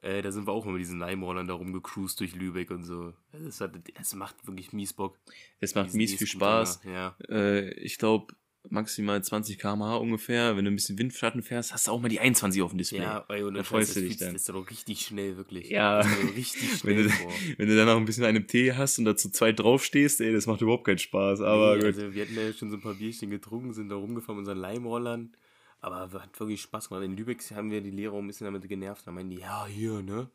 äh, da sind wir auch immer mit diesen Leimrollern da rumgecruised durch Lübeck und so. Das, hat, das macht wirklich mies Bock. Es macht mies viel Spaß. Ja. Äh, ich glaube, maximal 20 km/h ungefähr. Wenn du ein bisschen Windschatten fährst, hast du auch mal die 21 auf dem Display. Ja, ey, und Da dann freust du dich Das dann. ist doch richtig schnell, wirklich. Ja. Das richtig Wenn schnell. du, boah. wenn du dann noch ein bisschen einen Tee hast und dazu zwei draufstehst, ey, das macht überhaupt keinen Spaß. Aber nee, gut. also wir hatten ja schon so ein paar Bierchen getrunken, sind da rumgefahren mit unseren Leimrollern. Aber hat wirklich Spaß gemacht. In Lübeck haben wir die Lehrer ein bisschen damit genervt. Da meinen die, ja, hier, ne?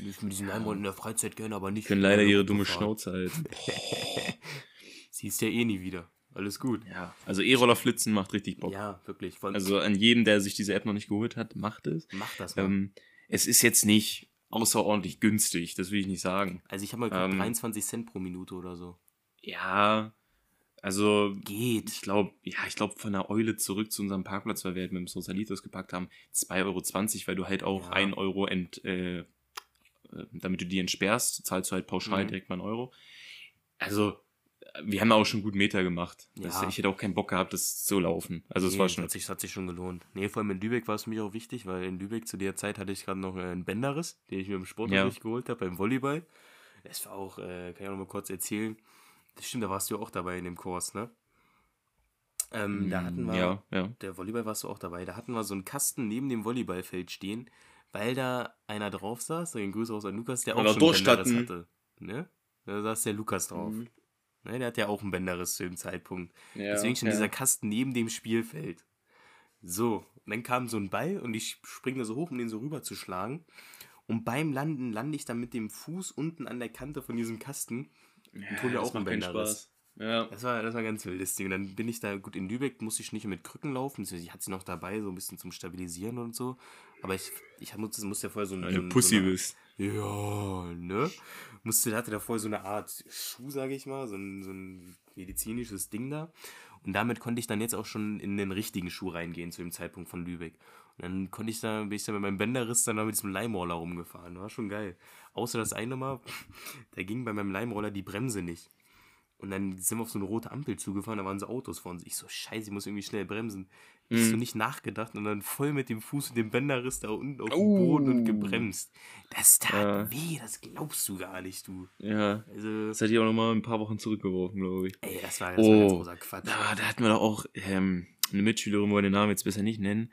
Nicht mit diesen Leimrollern in der Freizeit gerne, aber nicht. können leider ihre dumme. Schnauze halten. Siehst ja eh nie wieder. Alles gut. Ja, also E-Roller flitzen macht richtig Bock. Ja, wirklich. Allem, Also an jedem, der sich diese App noch nicht geholt hat, macht es. mach das mal. Ähm, es ist jetzt nicht außerordentlich günstig, das will ich nicht sagen. also ich habe mal ähm, 23 Cent pro Minute oder so. Ja, also Geht. ich glaube, ja, ich glaube von der Eule zurück zu unserem Parkplatz, weil wir halt mit dem Socialitos gepackt haben, 2,20 Euro, weil du halt auch Ja. 1 Euro ent, äh, äh, damit du die entsperrst, zahlst du halt pauschal Mhm. direkt mal einen Euro. Also, wir haben auch schon gut Meter gemacht. Das, Ja. Ich hätte auch keinen Bock gehabt, das zu laufen. Also es Nee, war schon. Hat sich, hat sich schon gelohnt. Nee, vor allem in Lübeck war es für mich auch wichtig, weil in Lübeck zu der Zeit hatte ich gerade noch äh, einen Bänderriss, den ich mir im Sportunterricht geholt habe, beim Volleyball. Das war auch, äh, kann ich auch noch mal kurz erzählen. Das stimmt, da warst du auch dabei in dem Kurs, ne? Ähm, da hatten wir, Mm, Ja, ja. der Volleyball warst du auch dabei, da hatten wir so einen Kasten neben dem Volleyballfeld stehen, weil da einer drauf saß, den Grüße aus an Lukas, der auch Aber schon. Bänderriss hatte. Ne? Da saß der Lukas drauf. Mhm. Ne, der hat ja auch einen Bänderriss zu dem Zeitpunkt. ja Deswegen schon ja. dieser Kasten neben dem Spielfeld. So, und dann kam so ein Ball und ich springe da so hoch, um den so rüber zu schlagen. Und beim Landen lande ich dann mit dem Fuß unten an der Kante von diesem Kasten. Ja, auch keinen Bänderriss. Spaß. Ja. Das war, das war ganz wildes Ding. Und dann bin ich da, gut, in Lübeck musste ich nicht mit Krücken laufen. Ich hatte sie noch dabei, so ein bisschen zum Stabilisieren und so. Aber ich, ich musste, musste ja vorher so ein. Weil so du ein- Pussy so eine, bist. Ja, ne? Musste, hatte da vorher so eine Art Schuh, sage ich mal, so ein, so ein medizinisches Ding da. Und damit konnte ich dann jetzt auch schon in den richtigen Schuh reingehen zu dem Zeitpunkt von Lübeck. Und dann konnte ich da, bin ich da mit meinem Bänderriss dann da mit diesem Leimroller rumgefahren. War schon geil. Außer das eine Mal, da ging bei meinem Leimroller die Bremse nicht. Und dann sind wir auf so eine rote Ampel zugefahren, da waren so Autos vor uns. Ich so, scheiße, ich muss irgendwie schnell bremsen. Ich Mhm. so nicht nachgedacht und dann voll mit dem Fuß und dem Bänderriss da unten auf dem Oh. Boden und gebremst. Das tat Ja. weh, das glaubst du gar nicht, du. Ja. Also, Das hat die auch noch mal ein paar Wochen zurückgeworfen, glaube ich. ey, das war, das war ganz Oh, großer Quatsch. da, da hatten wir doch auch ähm, eine Mitschülerin, wollen den Namen jetzt besser nicht nennen.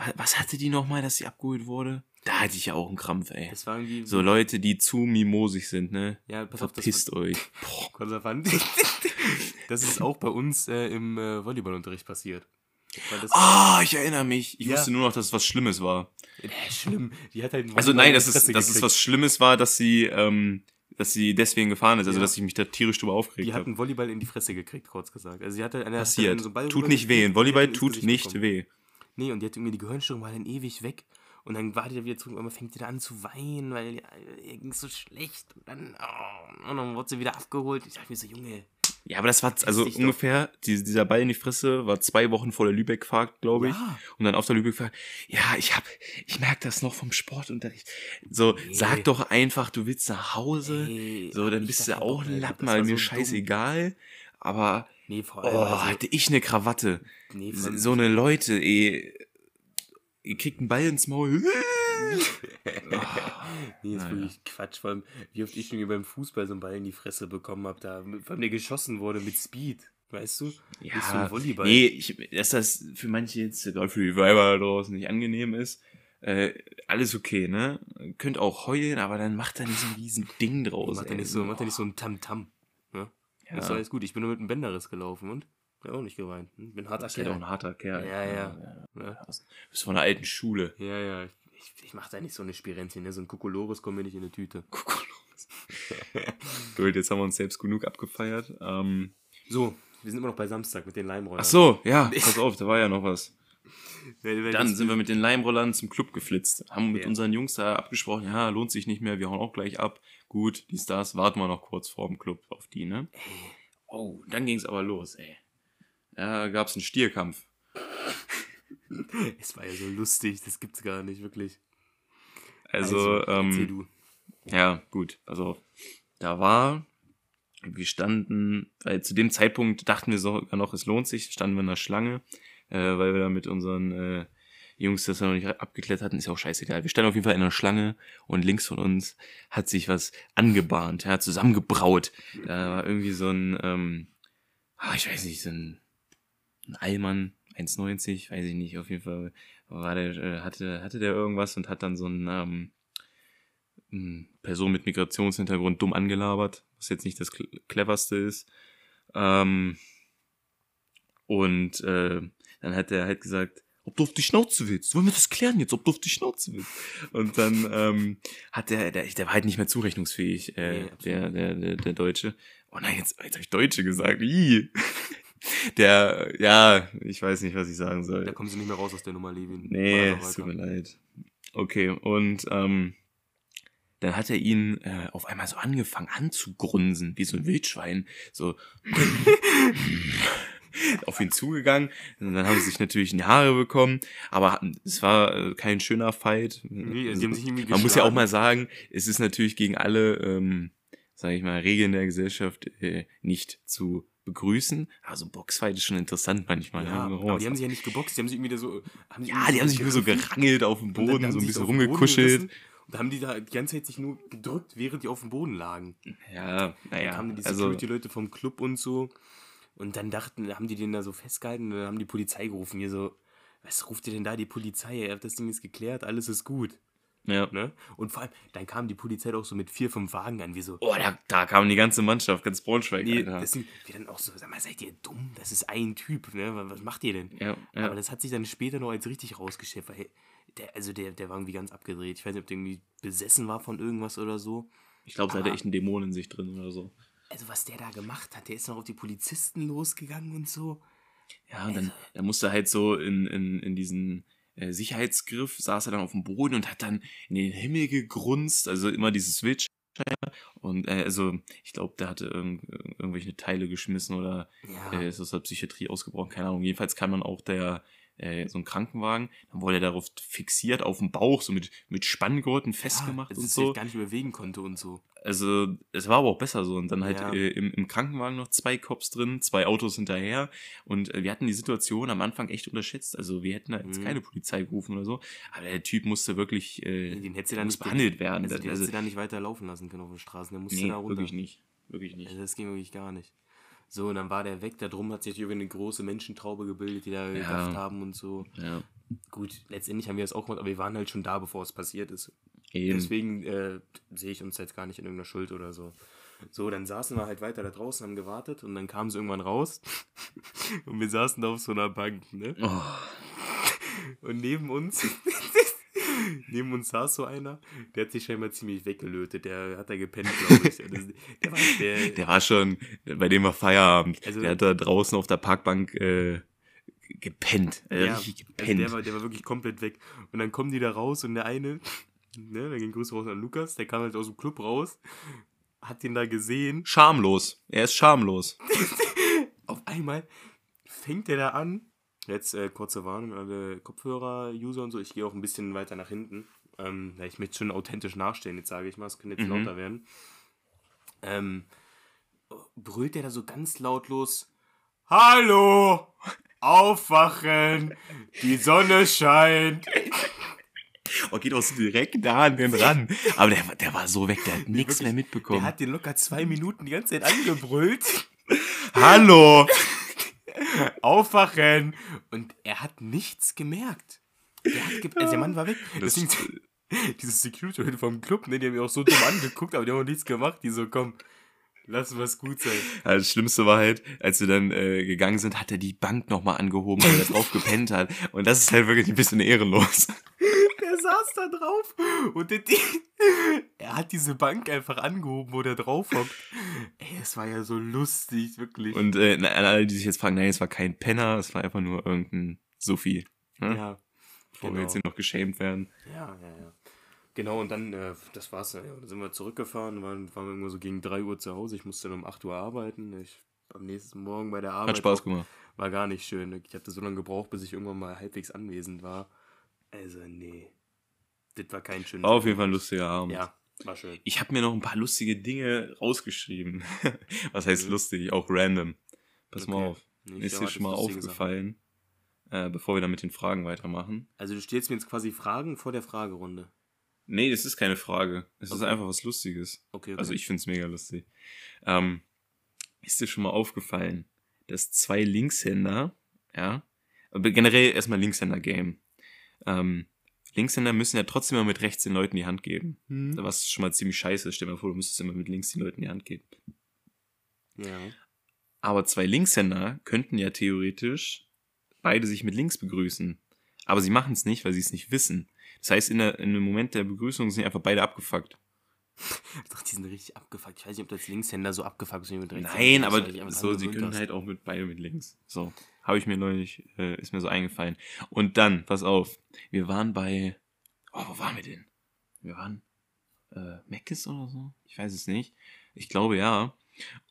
Was, was hatte die nochmal, dass sie abgeholt wurde? Da hatte ich ja auch einen Krampf, ey. Das war irgendwie So Leute, die zu mimosig sind, ne? Ja, pass auf, das Verpisst euch. konservant. das ist auch bei uns äh, im äh, Volleyballunterricht passiert. Ah, ich erinnere mich. Ich Ja. wusste nur noch, dass es was Schlimmes war. äh, schlimm. Die hat halt einen Also nein, in dass es, dass es was Schlimmes war, dass sie, ähm, dass sie deswegen gefahren ist. Also Ja. dass ich mich da tierisch drüber aufgeregt Die hat habe. einen Volleyball in die Fresse gekriegt, kurz gesagt. Also sie hatte eine Passiert. so einen Ball tut nicht weh. Ein Volleyball tut nicht bekommen. weh. Nee, und die hat irgendwie die Gehirnstörung war dann ewig weg. Und dann war die da wieder zurück und dann fängt die da an zu weinen, weil ja, ihr ging so schlecht. Und dann, oh, und dann wurde sie wieder abgeholt. Ich dachte mir so, Junge, Ja, aber das war also ungefähr, die, dieser Ball in die Fresse war zwei Wochen vor der Lübeck-Fahrt, glaube ich. Ja. Und dann auf der Lübeck-Fahrt, ja, ich hab, ich merke das noch vom Sportunterricht. So, Nee. sag doch einfach, du willst nach Hause. Ey, so, dann bist du ja auch ein Lappen, weil mir so dumm. scheißegal. Aber, Nee, vor oh, allem, also, hatte ich eine Krawatte. nee, vor allem, So eine Leute, ey. Ihr kriegt einen Ball ins Maul. nee, ist Naja. wirklich Quatsch. Vor allem, wie oft ich schon beim Fußball so einen Ball in die Fresse bekommen habe, da von mir geschossen wurde mit Speed. Weißt du? Nicht so ein Volleyball. Nee, ich, dass das für manche jetzt, gerade für die Weiber draußen, nicht angenehm ist, äh, alles okay, ne? Könnt auch heulen, aber dann macht da nicht so ein riesen Ding draus. macht er nicht so, macht er nicht so ein Tam-Tam. Ja. Ist alles gut. Ich bin nur mit einem Bänderriss gelaufen und ja, auch nicht geweint. Hm, Bin ein harter Das ist halt auch ein Kerl. harter Kerl. Ja, ja. Ne? Du bist von der alten Schule. Ja, ja. Ich, ich mach da nicht so eine Spirenzchen, ne? So ein Kokolores kommt mir nicht in eine Tüte. Gut, jetzt haben wir uns selbst genug abgefeiert. Ähm, So, wir sind immer noch bei Samstag mit den Leimrollern. Ach so, ja, pass auf, da war ja noch was. Weil- weil Dann sind wir mit den Leimrollern zum Club geflitzt. Haben mit Ja. unseren Jungs da abgesprochen, ja, lohnt sich nicht mehr, wir hauen auch gleich ab. Gut, die Stars, warten wir noch kurz vorm Club auf die, ne? Oh, dann ging's aber los, ey. Da gab's einen Stierkampf. Es war ja so lustig, das gibt's gar nicht, wirklich. Also, erzähl ähm, du. ja, gut, also, da war, wir standen, weil zu dem Zeitpunkt dachten wir sogar noch, es lohnt sich, standen wir in der Schlange, äh, weil wir da mit unseren äh, Jungs das noch nicht abgeklärt hatten, ist ja auch scheißegal. Wir standen auf jeden Fall in der Schlange und links von uns hat sich was angebahnt, ja, zusammengebraut. Da war irgendwie so ein, ähm, ah, ich weiß nicht, so ein, ein Allmann, 1,90, weiß ich nicht, auf jeden Fall war der, äh, hatte, hatte der irgendwas und hat dann so ein, ähm, m, Person mit Migrationshintergrund dumm angelabert, was jetzt nicht das cl- cleverste ist. Ähm, und äh, dann hat er halt gesagt, ob du auf die Schnauze willst. Wollen wir das klären jetzt, ob du auf die Schnauze willst? Und dann ähm, hat der, der, der war halt nicht mehr zurechnungsfähig, äh, Nee, der, der, der, der Deutsche. Oh nein, jetzt, jetzt habe ich Deutsche gesagt. Ih. Der, ja, ich weiß nicht, was ich sagen soll. Da kommst du nicht mehr raus aus der Nummer, Levin. Nee, es tut mir leid. Okay, und ähm, dann hat er ihn äh, auf einmal so angefangen anzugrunsen, wie so ein Wildschwein. So auf ihn zugegangen. Und dann haben sie sich natürlich in die Haare bekommen. Aber es war äh, kein schöner Fight. Nee, irgendwie Man muss ja auch mal sagen, es ist natürlich gegen alle, ähm, sage ich mal, Regeln der Gesellschaft äh, nicht zu begrüßen. Also Boxfight ist schon interessant manchmal. Ja, aber die haben sich ja nicht geboxt, die haben sich irgendwie da so. Haben Ja, die haben sich nur so gerangelt auf dem dann Boden, so ein bisschen rumgekuschelt. Und da haben die da die ganze Zeit sich nur gedrückt, während die auf dem Boden lagen. Ja, Dann naja, kamen die also Security-Leute vom Club und so. Und dann dachten, haben die den da so festgehalten und dann haben die Polizei gerufen. Hier so, was ruft ihr denn da die Polizei? Ihr habt das Ding jetzt geklärt, alles ist gut. ja. Ne? Und vor allem, dann kam die Polizei doch so mit vier, fünf Wagen an, wie so. Oh, da, da kam die ganze Mannschaft, ganz Braunschweig. Nee, das sind, wir dann auch so, sag mal, seid ihr dumm? Das ist ein Typ, ne? Was macht ihr denn? ja, Aber ja. das hat sich dann später noch als richtig rausgeschäft, weil der, also der, der war irgendwie ganz abgedreht. Ich weiß nicht, ob der irgendwie besessen war von irgendwas oder so. Ich glaube, da hat er aber- echt einen Dämon in sich drin oder so. Also was der da gemacht hat, der ist noch auf die Polizisten losgegangen und so. Ja, und dann er musste halt so in, in, in diesen äh, Sicherheitsgriff, saß er dann auf dem Boden und hat dann in den Himmel gegrunzt, also immer dieses Wildschwein. Und äh, also, ich glaube, der hatte irgend, irgendwelche Teile geschmissen oder Ja. äh, ist aus der Psychiatrie ausgebrochen, keine Ahnung. Jedenfalls kam dann auch der, äh, so ein Krankenwagen, dann wurde er darauf fixiert, auf dem Bauch, so mit, mit Spanngurten festgemacht dass und es so. sich gar nicht bewegen konnte und so. Also, es war aber auch besser so. Und dann halt Ja. äh, im, im Krankenwagen noch zwei Cops drin, zwei Autos hinterher. Und äh, wir hatten die Situation am Anfang echt unterschätzt. Also, wir hätten da jetzt Mhm. keine Polizei gerufen oder so. Aber der Typ musste wirklich äh, Den hättest du da muss nicht behandelt werden. Also, den also, hättest du da nicht weiter laufen lassen können auf den Straßen. Der musste nee, da runter. wirklich nicht. Wirklich nicht. Also das ging wirklich gar nicht. So, und dann war der weg. Da drum hat sich irgendwie eine große Menschentraube gebildet, die da gegafft haben und so. Ja, Gut, letztendlich haben wir das auch gemacht, aber wir waren halt schon da, bevor es passiert ist. eben. Deswegen äh, sehe ich uns jetzt gar nicht in irgendeiner Schuld oder so. So, dann saßen wir halt weiter da draußen, haben gewartet und dann kamen sie irgendwann raus. und wir saßen da auf so einer Bank, ne? Oh, Und neben uns, neben uns saß so einer, der hat sich scheinbar ziemlich weggelötet. Der hat da gepennt, glaube ich. Der war, der, der war schon, bei dem war Feierabend. Also- der hat da draußen auf der Parkbank äh, gepennt. Äh, ja, richtig also gepennt. der, war, der war wirklich komplett weg. Und dann kommen die da raus und der eine, ne, da ging Grüße raus an Lukas, der kam halt aus dem Club raus, hat den da gesehen. schamlos. Er ist schamlos. Auf einmal fängt der da an. Jetzt äh, kurze Warnung, alle Kopfhörer-User und so. Ich gehe auch ein bisschen weiter nach hinten. Ähm, ich möchte schon authentisch nachstellen, jetzt sage ich mal. Es könnte jetzt Mhm. lauter werden. Ähm, brüllt der da so ganz lautlos: Hallo! Aufwachen! Die Sonne scheint! Oh, geht auch so direkt da an den ran. Aber der, war- der war so weg, der hat nichts mehr mitbekommen. Der hat den locker zwei Minuten die ganze Zeit angebrüllt. Hallo! Aufwachen! Und er hat nichts gemerkt. Der, hat ge also der Mann war weg. Das- Deswegen, diese Security vom Club, ne, die haben mich auch so dumm angeguckt, aber die haben auch nichts gemacht. Die so, komm, lass was gut sein. Ja, Das Schlimmste war halt, als wir dann äh, gegangen sind, hat er die Bank nochmal angehoben, weil er drauf gepennt hat. Und das ist halt wirklich ein bisschen ehrenlos. Er saß da drauf und der, er hat diese Bank einfach angehoben, wo der drauf hockt. Ey, es war ja so lustig, wirklich. Und äh, an alle, die sich jetzt fragen, nein, es war kein Penner, es war einfach nur irgendein Sophie. Ne? ja, Bevor wir jetzt hier noch geschämt werden. ja, ja, ja. Genau, und dann, äh, das war's dann. Ja. Dann sind wir zurückgefahren, waren, waren wir irgendwo so gegen 3 Uhr zu Hause. Ich musste dann um 8 Uhr arbeiten. Ich am nächsten Morgen bei der Arbeit. Hat Spaß gemacht. War gar nicht schön. Ich hatte so lange gebraucht, bis ich irgendwann mal halbwegs anwesend war. Also, nee. Das war kein schöner War auf jeden Fall ein lustiger Abend. Ja, war schön. Ich habe mir noch ein paar lustige Dinge rausgeschrieben. Was heißt Mhm. lustig? Auch random. Pass mal Okay. auf. Nee, ist dir schon mal aufgefallen, äh, bevor wir dann mit den Fragen weitermachen. Also, du stellst mir jetzt quasi Fragen vor der Fragerunde. Nee, das ist keine Frage. Es ist Okay. einfach was Lustiges. Okay, okay. Also ich find's mega lustig. Ähm, ist dir schon mal aufgefallen, dass zwei Linkshänder, ja, aber generell erstmal Linkshänder-Game. Ähm, Linkshänder müssen ja trotzdem immer mit rechts den Leuten die Hand geben. Hm? Was schon mal ziemlich scheiße ist. Stell dir mal vor, du müsstest immer mit links den Leuten die Hand geben. Ja. Aber zwei Linkshänder könnten ja theoretisch beide sich mit links begrüßen. Aber sie machen es nicht, weil sie es nicht wissen. Das heißt, in, der, in dem Moment der Begrüßung sind einfach beide abgefuckt. Doch, die sind richtig abgefuckt. Ich weiß nicht, ob das Linkshänder so abgefuckt sind wie mit Nein, aber du so, sie können hast. halt auch mit beide mit links. So, habe ich mir neulich, äh, ist mir so eingefallen. Und dann, pass auf, wir waren bei, oh, wo waren wir denn? Wir waren, äh, Meckes oder so? Ich weiß es nicht. Ich glaube ja.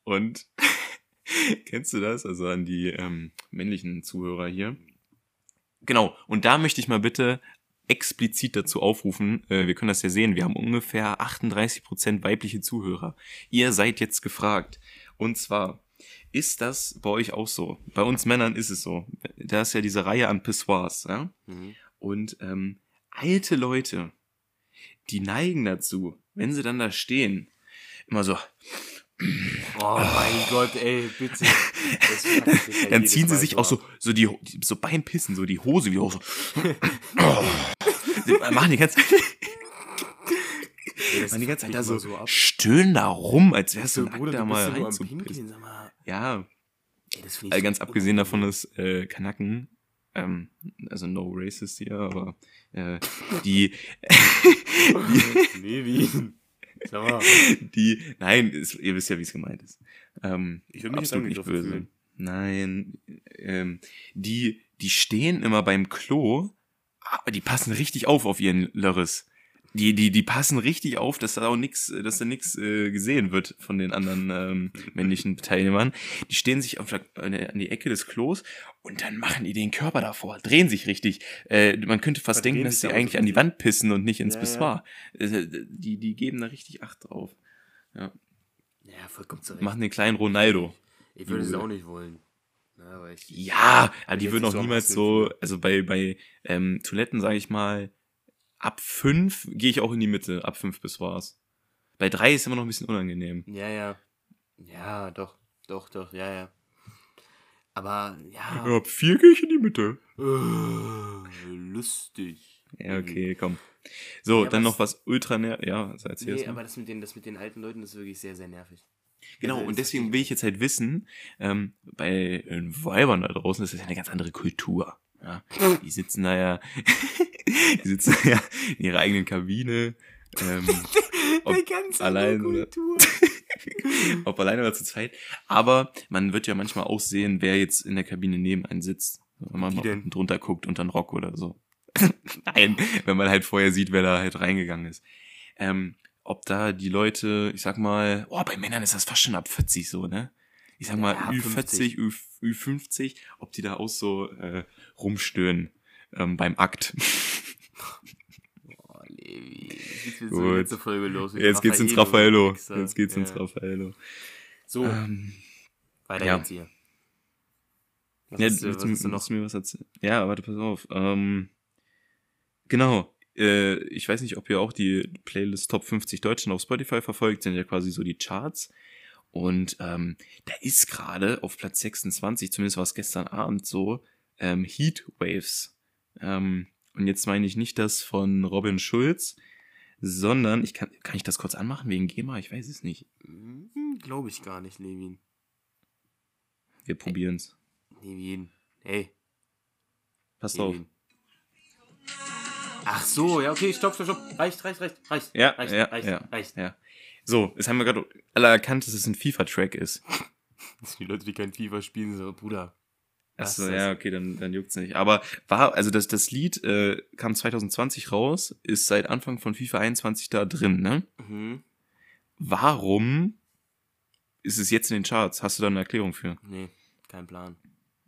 Und kennst du das? Also an die ähm, männlichen Zuhörer hier. Genau, und da möchte ich mal bitte explizit dazu aufrufen, äh, wir können das ja sehen, wir haben ungefähr 38% weibliche Zuhörer. Ihr seid jetzt gefragt. Und zwar, ist das bei euch auch so? Bei uns Männern ist es so. Da ist ja diese Reihe an Pissoirs, ja? Mhm. Und ähm, alte Leute, die neigen dazu, wenn sie dann da stehen, immer so, Oh mein Gott, ey, bitte. Dann ziehen sie Mal sich auch so, so die, die- so beim Pissen, so die Hose wieder hoch, so. Die machen die ganze Zeit, die ganze Zeit da so, ab. stöhnen da rum, als wärst du So, Bruder, bist mal reinzupissen. Ja, Ey, das ich also ganz so abgesehen davon, dass äh, Kanaken, ähm, also no racist hier, aber äh, die, nee, wie? Die, nein, ist, ihr wisst ja, wie es gemeint ist. Ähm, Ich will mich absolut nicht böse. fühlen. Nein, ähm, die, die stehen immer beim Klo, die passen richtig auf auf ihren Lörres. Die, die, die passen richtig auf, dass da auch nix, dass da nix äh, gesehen wird von den anderen ähm, männlichen Teilnehmern. Die stehen sich auf der, an die Ecke des Klos und dann machen die den Körper davor, drehen sich richtig. Äh, man könnte fast Aber denken, dass sie da eigentlich an die. Wand pissen und nicht ins Ja, Pissoir. Äh, die, die geben da richtig Acht drauf. Ja, vollkommen zurecht. Machen den kleinen Ronaldo. Ich würde es auch nicht wollen. Weil ich, Ja, aber die würden auch so niemals so, also bei, bei ähm, Toiletten sage ich mal, ab fünf gehe ich auch in die Mitte, ab fünf bis war's. Bei drei ist immer noch ein bisschen unangenehm. Ja, ja. Ja, doch. Doch, doch, ja, ja. Aber, ja. Ab vier gehe ich in die Mitte. Äh, lustig. Ja, okay, komm. So, Ja, dann noch was ultra ner Ja, so erzähl Nee, aber das mit, den, das mit den alten Leuten ist wirklich sehr, sehr nervig. Genau, Also, und deswegen will ich jetzt halt wissen, ähm, bei den Weibern da draußen ist das ja eine ganz andere Kultur. Ja, die sitzen da ja, die sitzen da ja in ihrer eigenen Kabine, ähm, ob Eine ganz allein andere oder- Kultur. ob alleine oder zu zweit. Aber man wird ja manchmal auch sehen, wer jetzt in der Kabine neben einen sitzt. Wenn man Wie mal drunter guckt unter den Rock oder so. Nein, wenn man halt vorher sieht, wer da halt reingegangen ist. Ähm, ob da die Leute, ich sag mal, oh, bei Männern ist das fast schon ab 40 so, ne? Ich sag mal, Ja, Ü40, Ü, Ü50, ob die da auch so äh, rumstöhnen ähm, beim Akt. Oh, Levi. Jetzt geht's Gut. so letzte Folge los. mit Jetzt geht's ins Raffaello. Jetzt geht's ins Ja. Raffaello. So, Ähm, weiter ja. jetzt hier. Was Ja, hast du, willst, du, du noch? willst du mir was erzählen? Ja, warte, pass auf. Ähm, genau. Äh, ich weiß nicht, ob ihr auch die Playlist Top 50 Deutschland auf Spotify verfolgt, sind ja quasi so die Charts. Und ähm, da ist gerade auf Platz 26, zumindest war es gestern Abend so, ähm, Heat Waves. Ähm, und jetzt meine ich nicht das von Robin Schulz, sondern ich kann, kann ich das kurz anmachen wegen GEMA? Ich weiß es nicht. Hm, Glaube ich gar nicht, Levin. Wir probieren's. Levin. Hey. Passt auf. Ach so, ja, okay, stopp, stopp, stopp. Reicht, reicht, reicht, reicht. Ja, reicht, ja, reicht, ja, reicht. ja. So, jetzt haben wir gerade alle erkannt, dass es ein FIFA-Track ist. Das sind die Leute, die kein FIFA spielen, so, Bruder. Achso, ist das? ja, okay, dann, dann juckt's nicht. Aber war, also das, das Lied äh, kam 2020 raus, ist seit Anfang von FIFA 21 da drin, ne? Mhm. Warum ist es jetzt in den Charts? Hast du da eine Erklärung für? Nee, kein Plan.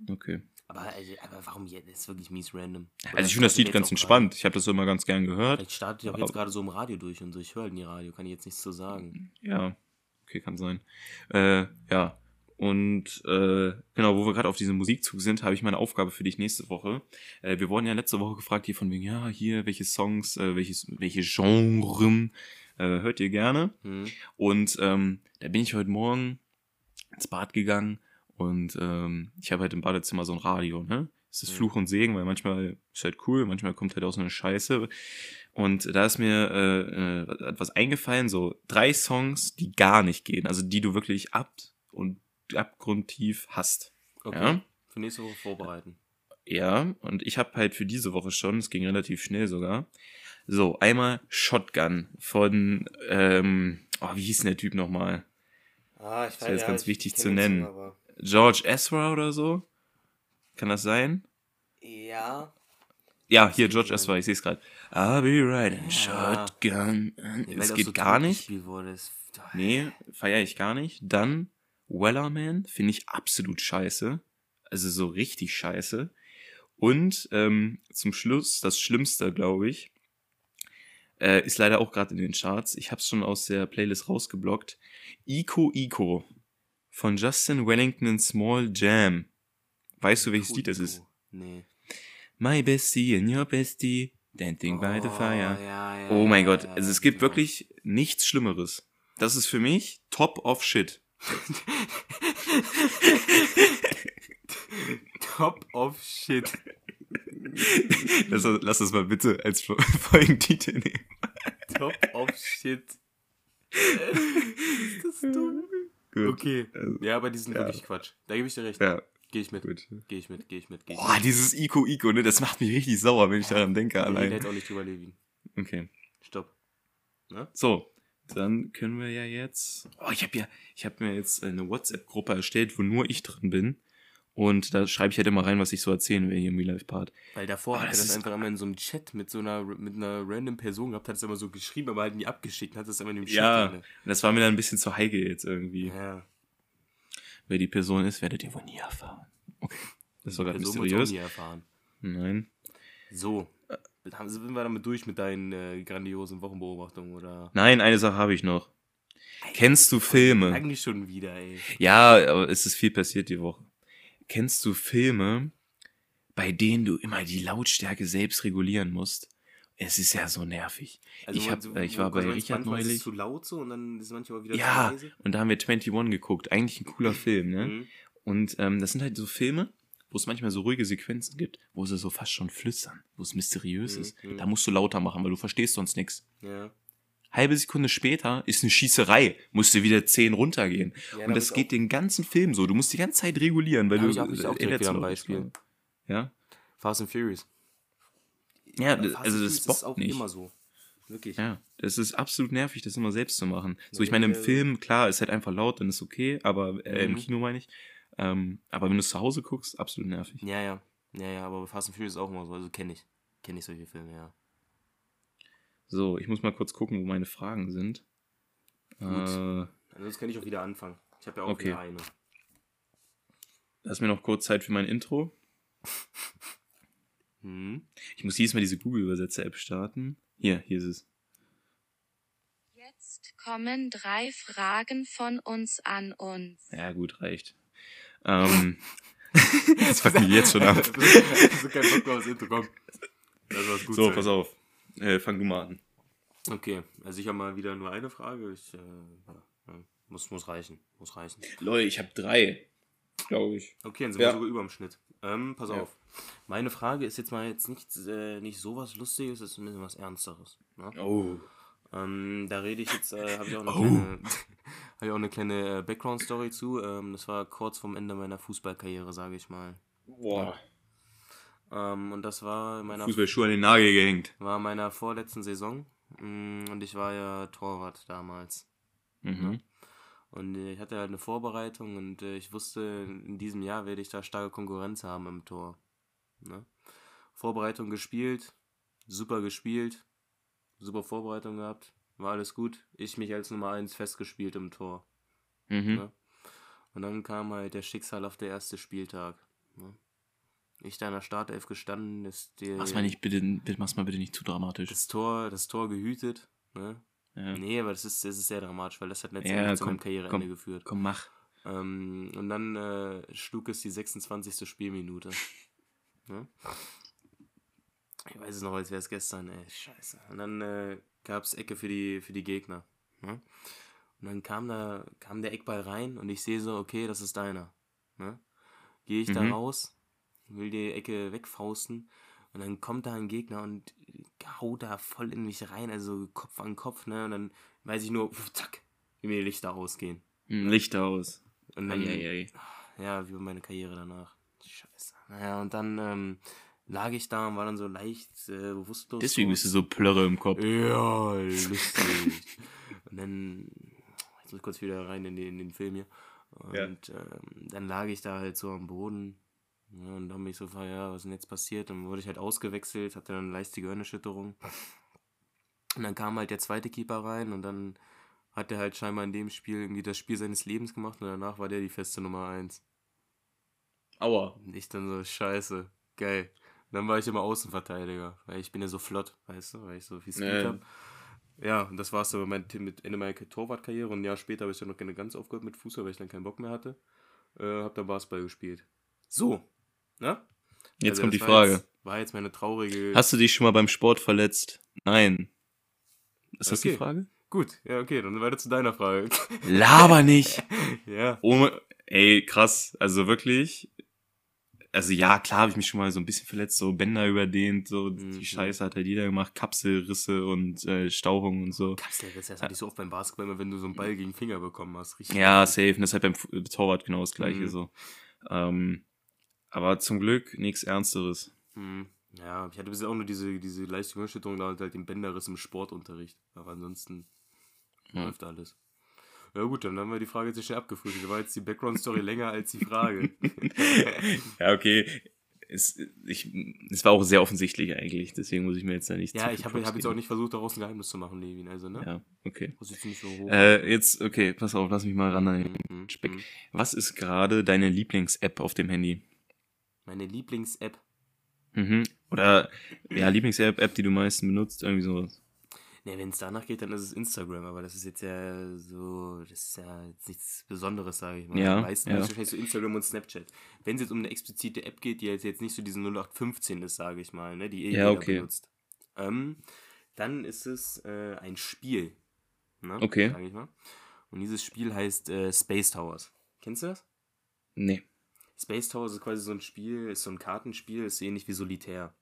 Okay. Aber, also, aber warum jetzt? Das ist wirklich mies random. Oder Also ich finde das Lied ganz entspannt. Ich habe das immer ganz gern gehört. vielleicht startet ja auch Aber- jetzt gerade so im Radio durch und so. Ich höre halt nie Radio, kann ich jetzt nichts zu sagen. Ja, okay, kann sein. Äh, ja. Und äh, genau, wo wir gerade auf diesem Musikzug sind, habe ich meine Aufgabe für dich nächste Woche. Äh, wir wurden ja letzte Woche gefragt hier von wegen, ja, hier, welche Songs, äh, welches, welche Genre äh, hört ihr gerne? Hm? Und ähm, da bin ich heute Morgen ins Bad gegangen und ähm, ich habe halt im Badezimmer so ein Radio, ne? Es ist Mhm. Fluch und Segen, weil manchmal ist halt cool, manchmal kommt halt auch so eine Scheiße. Und da ist mir äh, äh, etwas eingefallen, so drei Songs, die gar nicht gehen, also die du wirklich ab und abgrundtief hast. Okay. Ja? Für nächste Woche vorbereiten. Ja, und ich habe halt für diese Woche schon, es ging relativ schnell sogar, so einmal Shotgun von, ähm, oh, wie hieß denn der Typ nochmal? Ah, ich ist jetzt ganz wichtig zu nennen. George Ezra oder so? Kann das sein? Ja. Ja, hier George Ezra, ich sehe es gerade. I'll be riding Ja. Shotgun. Das auch geht so gar nicht. Nee, feiere ich gar nicht. Dann Wellerman finde ich absolut scheiße. Also so richtig scheiße. Und ähm, zum Schluss, das Schlimmste, glaube ich, äh, ist leider auch gerade in den Charts. Ich habe es schon aus der Playlist rausgeblockt. Ico Ico von Justin Wellington and Small Jam. Weißt du, welches Lied das ist? Nee. My bestie and your bestie, dancing by the fire. ja, ja, Oh mein ja, Gott, also es gibt wirklich nichts Schlimmeres. Das ist für mich top of shit. Top of Shit. Lass, lass das mal bitte als Fol- Folgentitel nehmen. Top of Shit. ist das dumm? Gut. Okay. Also, Ja, aber die sind Ja. wirklich Quatsch. Da gebe ich dir recht. Ja, Gehe ich mit. gut. Gehe ich mit, gehe ich mit, gehe ich Boah, mit. dieses Ico Ico, ne, das macht mich richtig sauer, wenn ich daran denke Nee, allein. jetzt auch nicht drüber leben. Okay. Stopp. Ne? So, dann können wir ja jetzt. Oh, ich habe ja, ich habe mir jetzt eine WhatsApp-Gruppe erstellt, wo nur ich drin bin. Und da schreibe ich halt immer rein, was ich so erzählen will hier im Real Life Part. Weil davor Oh, hat er das das ist- einfach immer in so einem Chat mit so einer mit einer random Person gehabt, hat es immer so geschrieben, aber halt nie abgeschickt, hat es immer in dem Chat. Ja, drin. und das war mir dann ein bisschen zu heikel jetzt irgendwie. ja. Wer die Person ist, werdet ihr wohl nie erfahren. Okay. Das war gerade So mysteriös. nie erfahren. Nein. So. Haben- Sind wir damit durch mit deinen äh, grandiosen Wochenbeobachtungen oder? Nein, eine Sache habe ich noch. Kennst du Filme? Eigentlich schon wieder, ey. Ja, aber es ist viel passiert die Woche. Kennst du Filme, bei denen du immer die Lautstärke selbst regulieren musst? Es ist ja so nervig. ich, hab, so- ich war bei Richard ist es neulich. zu laut so und dann ist manchmal wieder Ja, zu leise. und da haben wir 21 geguckt. Eigentlich ein cooler Film, ne? Mhm. Und ähm, das sind halt so Filme, wo es manchmal so ruhige Sequenzen gibt, wo sie so fast schon flüstern, wo es mysteriös Mhm, ist. mhm. Da musst du lauter machen, weil du verstehst sonst nichts. Ja. Halbe Sekunde später ist eine Schießerei, musst du wieder 10 runtergehen. Ja, und da das geht den ganzen Film so. Du musst die ganze Zeit regulieren, weil Da du ich auch- ich auch direkt wieder ein Beispiel. Ja, Fast and Furious. ja Fast also das ist auch nicht. immer so. Wirklich. Ja, das ist absolut nervig, das immer selbst zu machen. So, ich Ja, meine, im ja. Film, klar, ist halt einfach laut, dann ist okay, aber äh, im Mhm. Kino meine ich. Ähm, aber wenn du es zu Hause guckst, absolut nervig. Ja, ja. Ja, ja, aber Fast and Furious ist auch immer so. Also kenne ich. Kenne ich solche Filme, ja. So, ich muss mal kurz gucken, wo meine Fragen sind. Gut. Äh, Ansonsten kann ich auch wieder anfangen. Ich habe ja auch Okay. wieder eine. lass mir noch kurz Zeit für mein Intro. Hm. Ich muss jedes Mal diese Google-Übersetzer-App starten. Hier, hier ist es. Jetzt kommen drei Fragen von uns an uns. Ja, gut, reicht. Ähm, das fuckt mich jetzt schon ab. Das ist kein Bock mehr aufs Intro, komm. Das war's gut. So, sein. pass auf. Äh, fang du mal an. Okay, also ich habe mal wieder nur eine Frage. Ich, äh, ja, muss, muss reichen. Muss reichen. Leute, ich habe drei, glaube ich. Okay, dann sind Ja. wir sogar über dem Schnitt. Ähm, pass Ja. auf. Meine Frage ist jetzt mal jetzt nicht, äh, nicht so was Lustiges, es ist ein bisschen was Ernsteres. Ne? Oh. Ähm, da rede ich jetzt, äh, habe ich auch eine Oh. kleine, hab ich auch eine kleine äh, Background-Story zu. Ähm, das war kurz vorm Ende meiner Fußballkarriere, sage ich mal. Boah. Ähm, und das war in meiner, Fußballschuhe an den Nagel gehängt. war in meiner vorletzten Saison. Mm, Und ich war ja Torwart damals. Mhm. Und äh, ich hatte halt eine Vorbereitung und äh, ich wusste, in diesem Jahr werde ich da starke Konkurrenz haben im Tor. Ne? Vorbereitung gespielt, super gespielt, super Vorbereitung gehabt, war alles gut. Ich mich als Nummer 1 festgespielt im Tor. Mhm. Ja. Und dann kam halt der Schicksal auf der erste Spieltag. Ne? Ich da in der Startelf gestanden, ist der, Mach's mal nicht, bitte, bitte, mach's mal bitte nicht zu dramatisch. das Tor, das Tor gehütet. Ne? Ja. Nee, aber das ist, das ist sehr dramatisch, weil das hat Ja, letztendlich zu komm, meinem Karriereende komm. geführt. Komm, mach. Ähm, und dann äh, schlug es die 26. Spielminute. Ne? Ich weiß es noch, als wäre es gestern, ey, scheiße. Und dann äh, gab es Ecke für die, für die Gegner. Ne? Und dann kam da, kam der Eckball rein und ich sehe so, okay, das ist deiner. Ne? Gehe ich da Mhm. raus, will die Ecke wegfausten und dann kommt da ein Gegner und haut da voll in mich rein, also Kopf an Kopf, ne? Und dann weiß ich nur, pf, zack, wie mir die Lichter ausgehen. Hm, Licht aus. Und dann, Eieiei. ja, wie meine Karriere danach. Scheiße. Naja, und dann ähm, lag ich da und war dann so leicht äh, bewusstlos. Deswegen bist du so plörre im Kopf. Ja, lustig. und dann, jetzt muss ich kurz wieder rein in den, in den Film hier. Und Ja. ähm, dann lag ich da halt so am Boden. Ja, und dann bin ich so, ja, was ist denn jetzt passiert? Dann wurde ich halt ausgewechselt, hatte dann eine leichte Gehirnerschütterung. Und dann kam halt der zweite Keeper rein und dann hat er halt scheinbar in dem Spiel irgendwie das Spiel seines Lebens gemacht und danach war der die feste Nummer 1. Aua. Und ich dann so, scheiße, geil. Und dann war ich immer Außenverteidiger, weil ich bin ja so flott, weißt du, weil ich so viel Speed Ja. hab. Ja, und das war's dann mein, mit Ende meiner Torwartkarriere. Und ein Jahr später habe ich dann noch gerne ganz aufgehört mit Fußball, weil ich dann keinen Bock mehr hatte. Äh, hab dann Basketball gespielt. So, ne? Jetzt Also kommt die das war Frage. Jetzt, war jetzt meine traurige... Hast du dich schon mal beim Sport verletzt? Nein. Ist das die Okay. Frage? Gut, ja, okay, dann weiter zu deiner Frage. Laber nicht. ja. Oh, ey, krass. Also wirklich. Also ja, klar habe ich mich schon mal so ein bisschen verletzt, so Bänder überdehnt, so Mhm. die Scheiße hat halt jeder gemacht, Kapselrisse und äh, Stauchungen und so. Kapselriss, das hatte ich so oft beim Basketball, immer wenn du so einen Ball gegen den Finger bekommen hast. Richtig Ja, safe. Und das ist halt beim Torwart genau das gleiche Mhm. so. Ähm, aber zum Glück nichts Ernsteres. Hm, Ja, ich hatte bisher auch nur diese, diese leichte Gehirnerschütterung da und halt den Bänderriss im Sportunterricht. Aber ansonsten Ja. läuft alles. Ja gut, dann haben wir die Frage jetzt schnell abgefrühstückt. Da war jetzt die Background-Story länger als die Frage. ja, okay. Es, ich, es war auch sehr offensichtlich eigentlich, deswegen muss ich mir jetzt da nicht ja, ich habe hab jetzt auch nicht versucht, daraus ein Geheimnis zu machen, Levin. Also, ne? Ja, okay. So. Äh, jetzt, okay, pass auf, lass mich mal ran. Mhm, mhm, Speck. mhm. Was ist gerade deine Lieblings-App auf dem Handy? Meine Lieblings-App. Mhm. Oder, ja, Lieblings-App, App, die du am meisten benutzt, irgendwie so. Ne, wenn es danach geht, dann ist es Instagram, aber das ist jetzt ja so, das ist ja jetzt nichts Besonderes, sage ich mal. Ja, Die meisten ja. Wahrscheinlich so Instagram und Snapchat. Wenn es jetzt um eine explizite App geht, die jetzt, jetzt nicht so diese 0815 ist, sage ich mal, ne, die eh Ja, jeder okay. benutzt, ähm, dann ist es äh, ein Spiel. Ne, Okay. Sag ich mal. Und dieses Spiel heißt äh, Space Towers. Kennst du das? Nee. Space Towers ist quasi so ein Spiel, ist so ein Kartenspiel, ist ähnlich wie Solitär.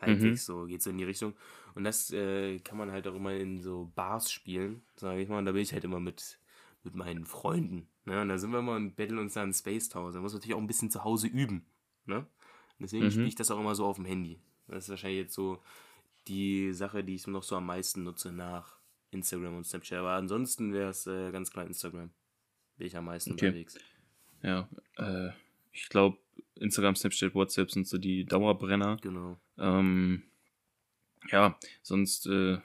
Halbwegs so, geht so in die Richtung. Und das äh, kann man halt auch immer in so Bars spielen, sage ich mal. Und da bin ich halt immer mit, mit meinen Freunden. Ne? Und da sind wir immer und betteln uns dann Space Towers. Da muss man natürlich auch ein bisschen zu Hause üben. Ne? Und deswegen Mhm. spiele ich das auch immer so auf dem Handy. Das ist wahrscheinlich jetzt so die Sache, die ich noch so am meisten nutze nach Instagram und Snapchat. Aber ansonsten wäre es äh, ganz klar Instagram. Bin ich am meisten Okay. unterwegs. Ja, äh, ich glaube, Instagram, Snapchat, WhatsApp sind so die Dauerbrenner. Genau. Ähm, ja, sonst, äh,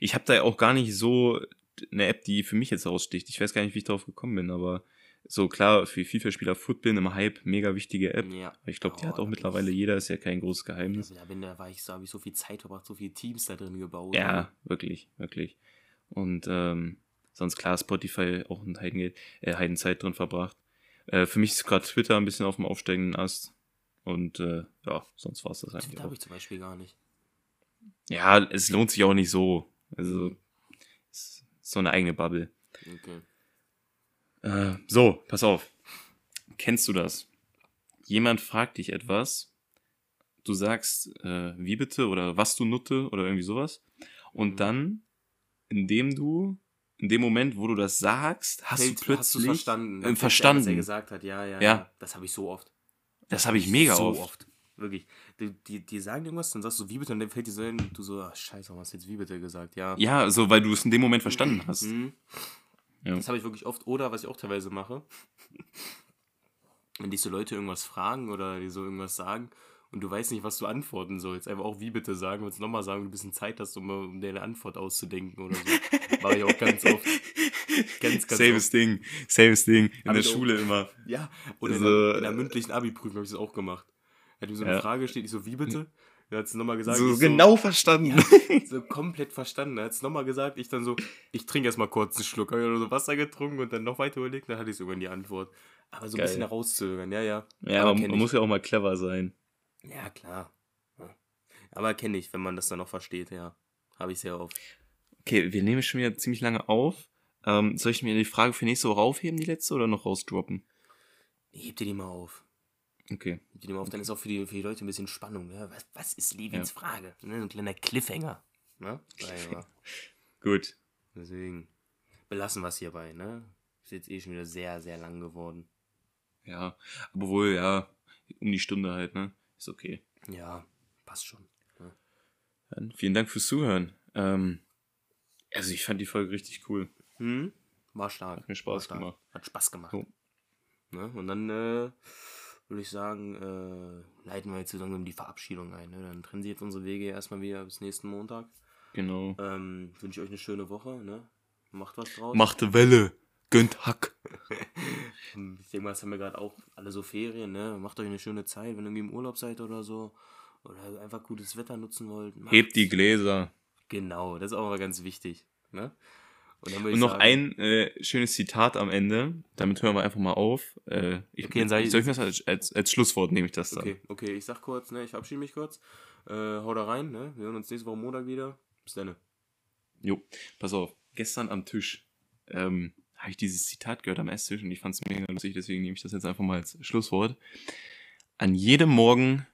ich habe da ja auch gar nicht so eine App, die für mich jetzt raussticht. Ich weiß gar nicht, wie ich darauf gekommen bin, aber so klar, für FIFA-Spieler Footbin im Hype, mega wichtige App. Ja. Ich glaube, die Oh, hat auch mittlerweile ich- jeder, ist ja kein großes Geheimnis. Also da, bin, da war ich so, habe ich so viel Zeit verbracht, so viele Teams da drin gebaut. Ja, wirklich, wirklich. Und ähm, sonst klar, Spotify auch ein Heidengeld, äh, Heidenzeit drin verbracht. Äh, für mich ist gerade Twitter ein bisschen auf dem aufsteigenden Ast. Und äh, ja, sonst war es das eigentlich Twitter habe ich zum Beispiel gar nicht. Ja, es lohnt sich auch nicht so. Also, es ist so eine eigene Bubble. Okay. Äh, so, pass auf. Kennst du das? Jemand fragt dich etwas, du sagst, äh, wie bitte oder was du nutte oder irgendwie sowas. Und Mhm. dann, indem du, in dem Moment, wo du das sagst, hast Fällt- du plötzlich Hast verstanden? äh, verstanden. Was er gesagt hat, ja, ja. Ja. Das habe ich so oft. Das habe ich mega so oft. oft. Wirklich. Die, die, die sagen irgendwas, dann sagst du wie bitte und dann fällt dir so ein, du so, ach, scheiße, du jetzt wie bitte gesagt? Ja. Ja, so, weil du es in dem Moment verstanden hast. Mhm. Ja. Das habe ich wirklich oft. Oder was ich auch teilweise mache, wenn dich so Leute irgendwas fragen oder die so irgendwas sagen und du weißt nicht, was du antworten sollst, einfach auch wie bitte sagen es nochmal sagen, du ein bisschen Zeit hast, um, um dir eine Antwort auszudenken oder so. Mache ich auch ganz oft. Ganz, ganz Selbes oft. Ding, selbes Ding. In Hab der ich auch. Schule immer. Ja, oder in, Also, der, in der mündlichen Abi-Prüfung habe ich das auch gemacht. Er hat mir so eine Ja. Frage steht, ich so, wie bitte? Er hat es nochmal gesagt. So genau verstanden. so komplett verstanden. Er hat es nochmal gesagt, ich dann so, ich trinke erstmal kurz einen Schluck, habe ich so Wasser getrunken und dann noch weiter überlegt, dann hatte ich sogar die Antwort. Aber so ein Geil. bisschen herauszögern, ja, ja. Ja, Aber aber man ich. muss ja auch mal clever sein. Ja, klar. Ja. Aber kenne ich, wenn man das dann noch versteht, ja. Habe ich sehr oft. Okay, wir nehmen schon wieder ziemlich lange auf. Ähm, soll ich mir die Frage für nächste Woche aufheben, die letzte, oder noch rausdroppen? Heb dir die mal auf. Okay. Heb dir die mal auf, dann ist auch für die, für die Leute ein bisschen Spannung. Ja? Was, was ist Levins Frage? Ne? Ein kleiner Cliffhanger. Ne? Ja, ja. Gut. Deswegen belassen wir es hierbei, ne? Ist jetzt eh schon wieder sehr, sehr lang geworden. Ja. Aber wohl, ja, um die Stunde halt, ne? Ist okay. Ja, passt schon. Dann vielen Dank fürs Zuhören. Ähm, also ich fand die Folge richtig cool. Hm? War stark. Hat mir Spaß stark. gemacht. Hat Spaß gemacht. Jo. Ne? Und dann äh, würde ich sagen, äh, leiten wir jetzt so langsam die Verabschiedung ein. Ne? Dann trennen sich jetzt unsere Wege erstmal wieder bis nächsten Montag. Genau. Ähm, wünsche ich euch eine schöne Woche. Ne? Macht was draus. Machte Welle. Gönnt Hack. Ich denke mal, das haben wir gerade auch alle so Ferien. Ne? Macht euch eine schöne Zeit, wenn ihr irgendwie im Urlaub seid oder so. Oder einfach gutes Wetter nutzen wollt. macht's. Hebt die Gläser. Genau, das ist auch mal ganz wichtig. Ne? Und, dann Und noch sagen- ein äh, schönes Zitat am Ende. Damit hören wir einfach mal auf. Äh, ich, Okay, dann sag ich- soll ich das als, als, als Schlusswort nehme ich das dann. Okay, okay, ich sag kurz, ne, ich verabschiede mich kurz. Äh, hau da rein, ne? Wir hören uns nächste Woche Montag wieder. Bis dann. Jo, pass auf. Gestern am Tisch ähm, habe ich dieses Zitat gehört am Esstisch und ich fand es mega lustig, deswegen nehme ich das jetzt einfach mal als Schlusswort. An jedem Morgen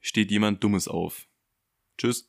steht jemand Dummes auf. Tschüss.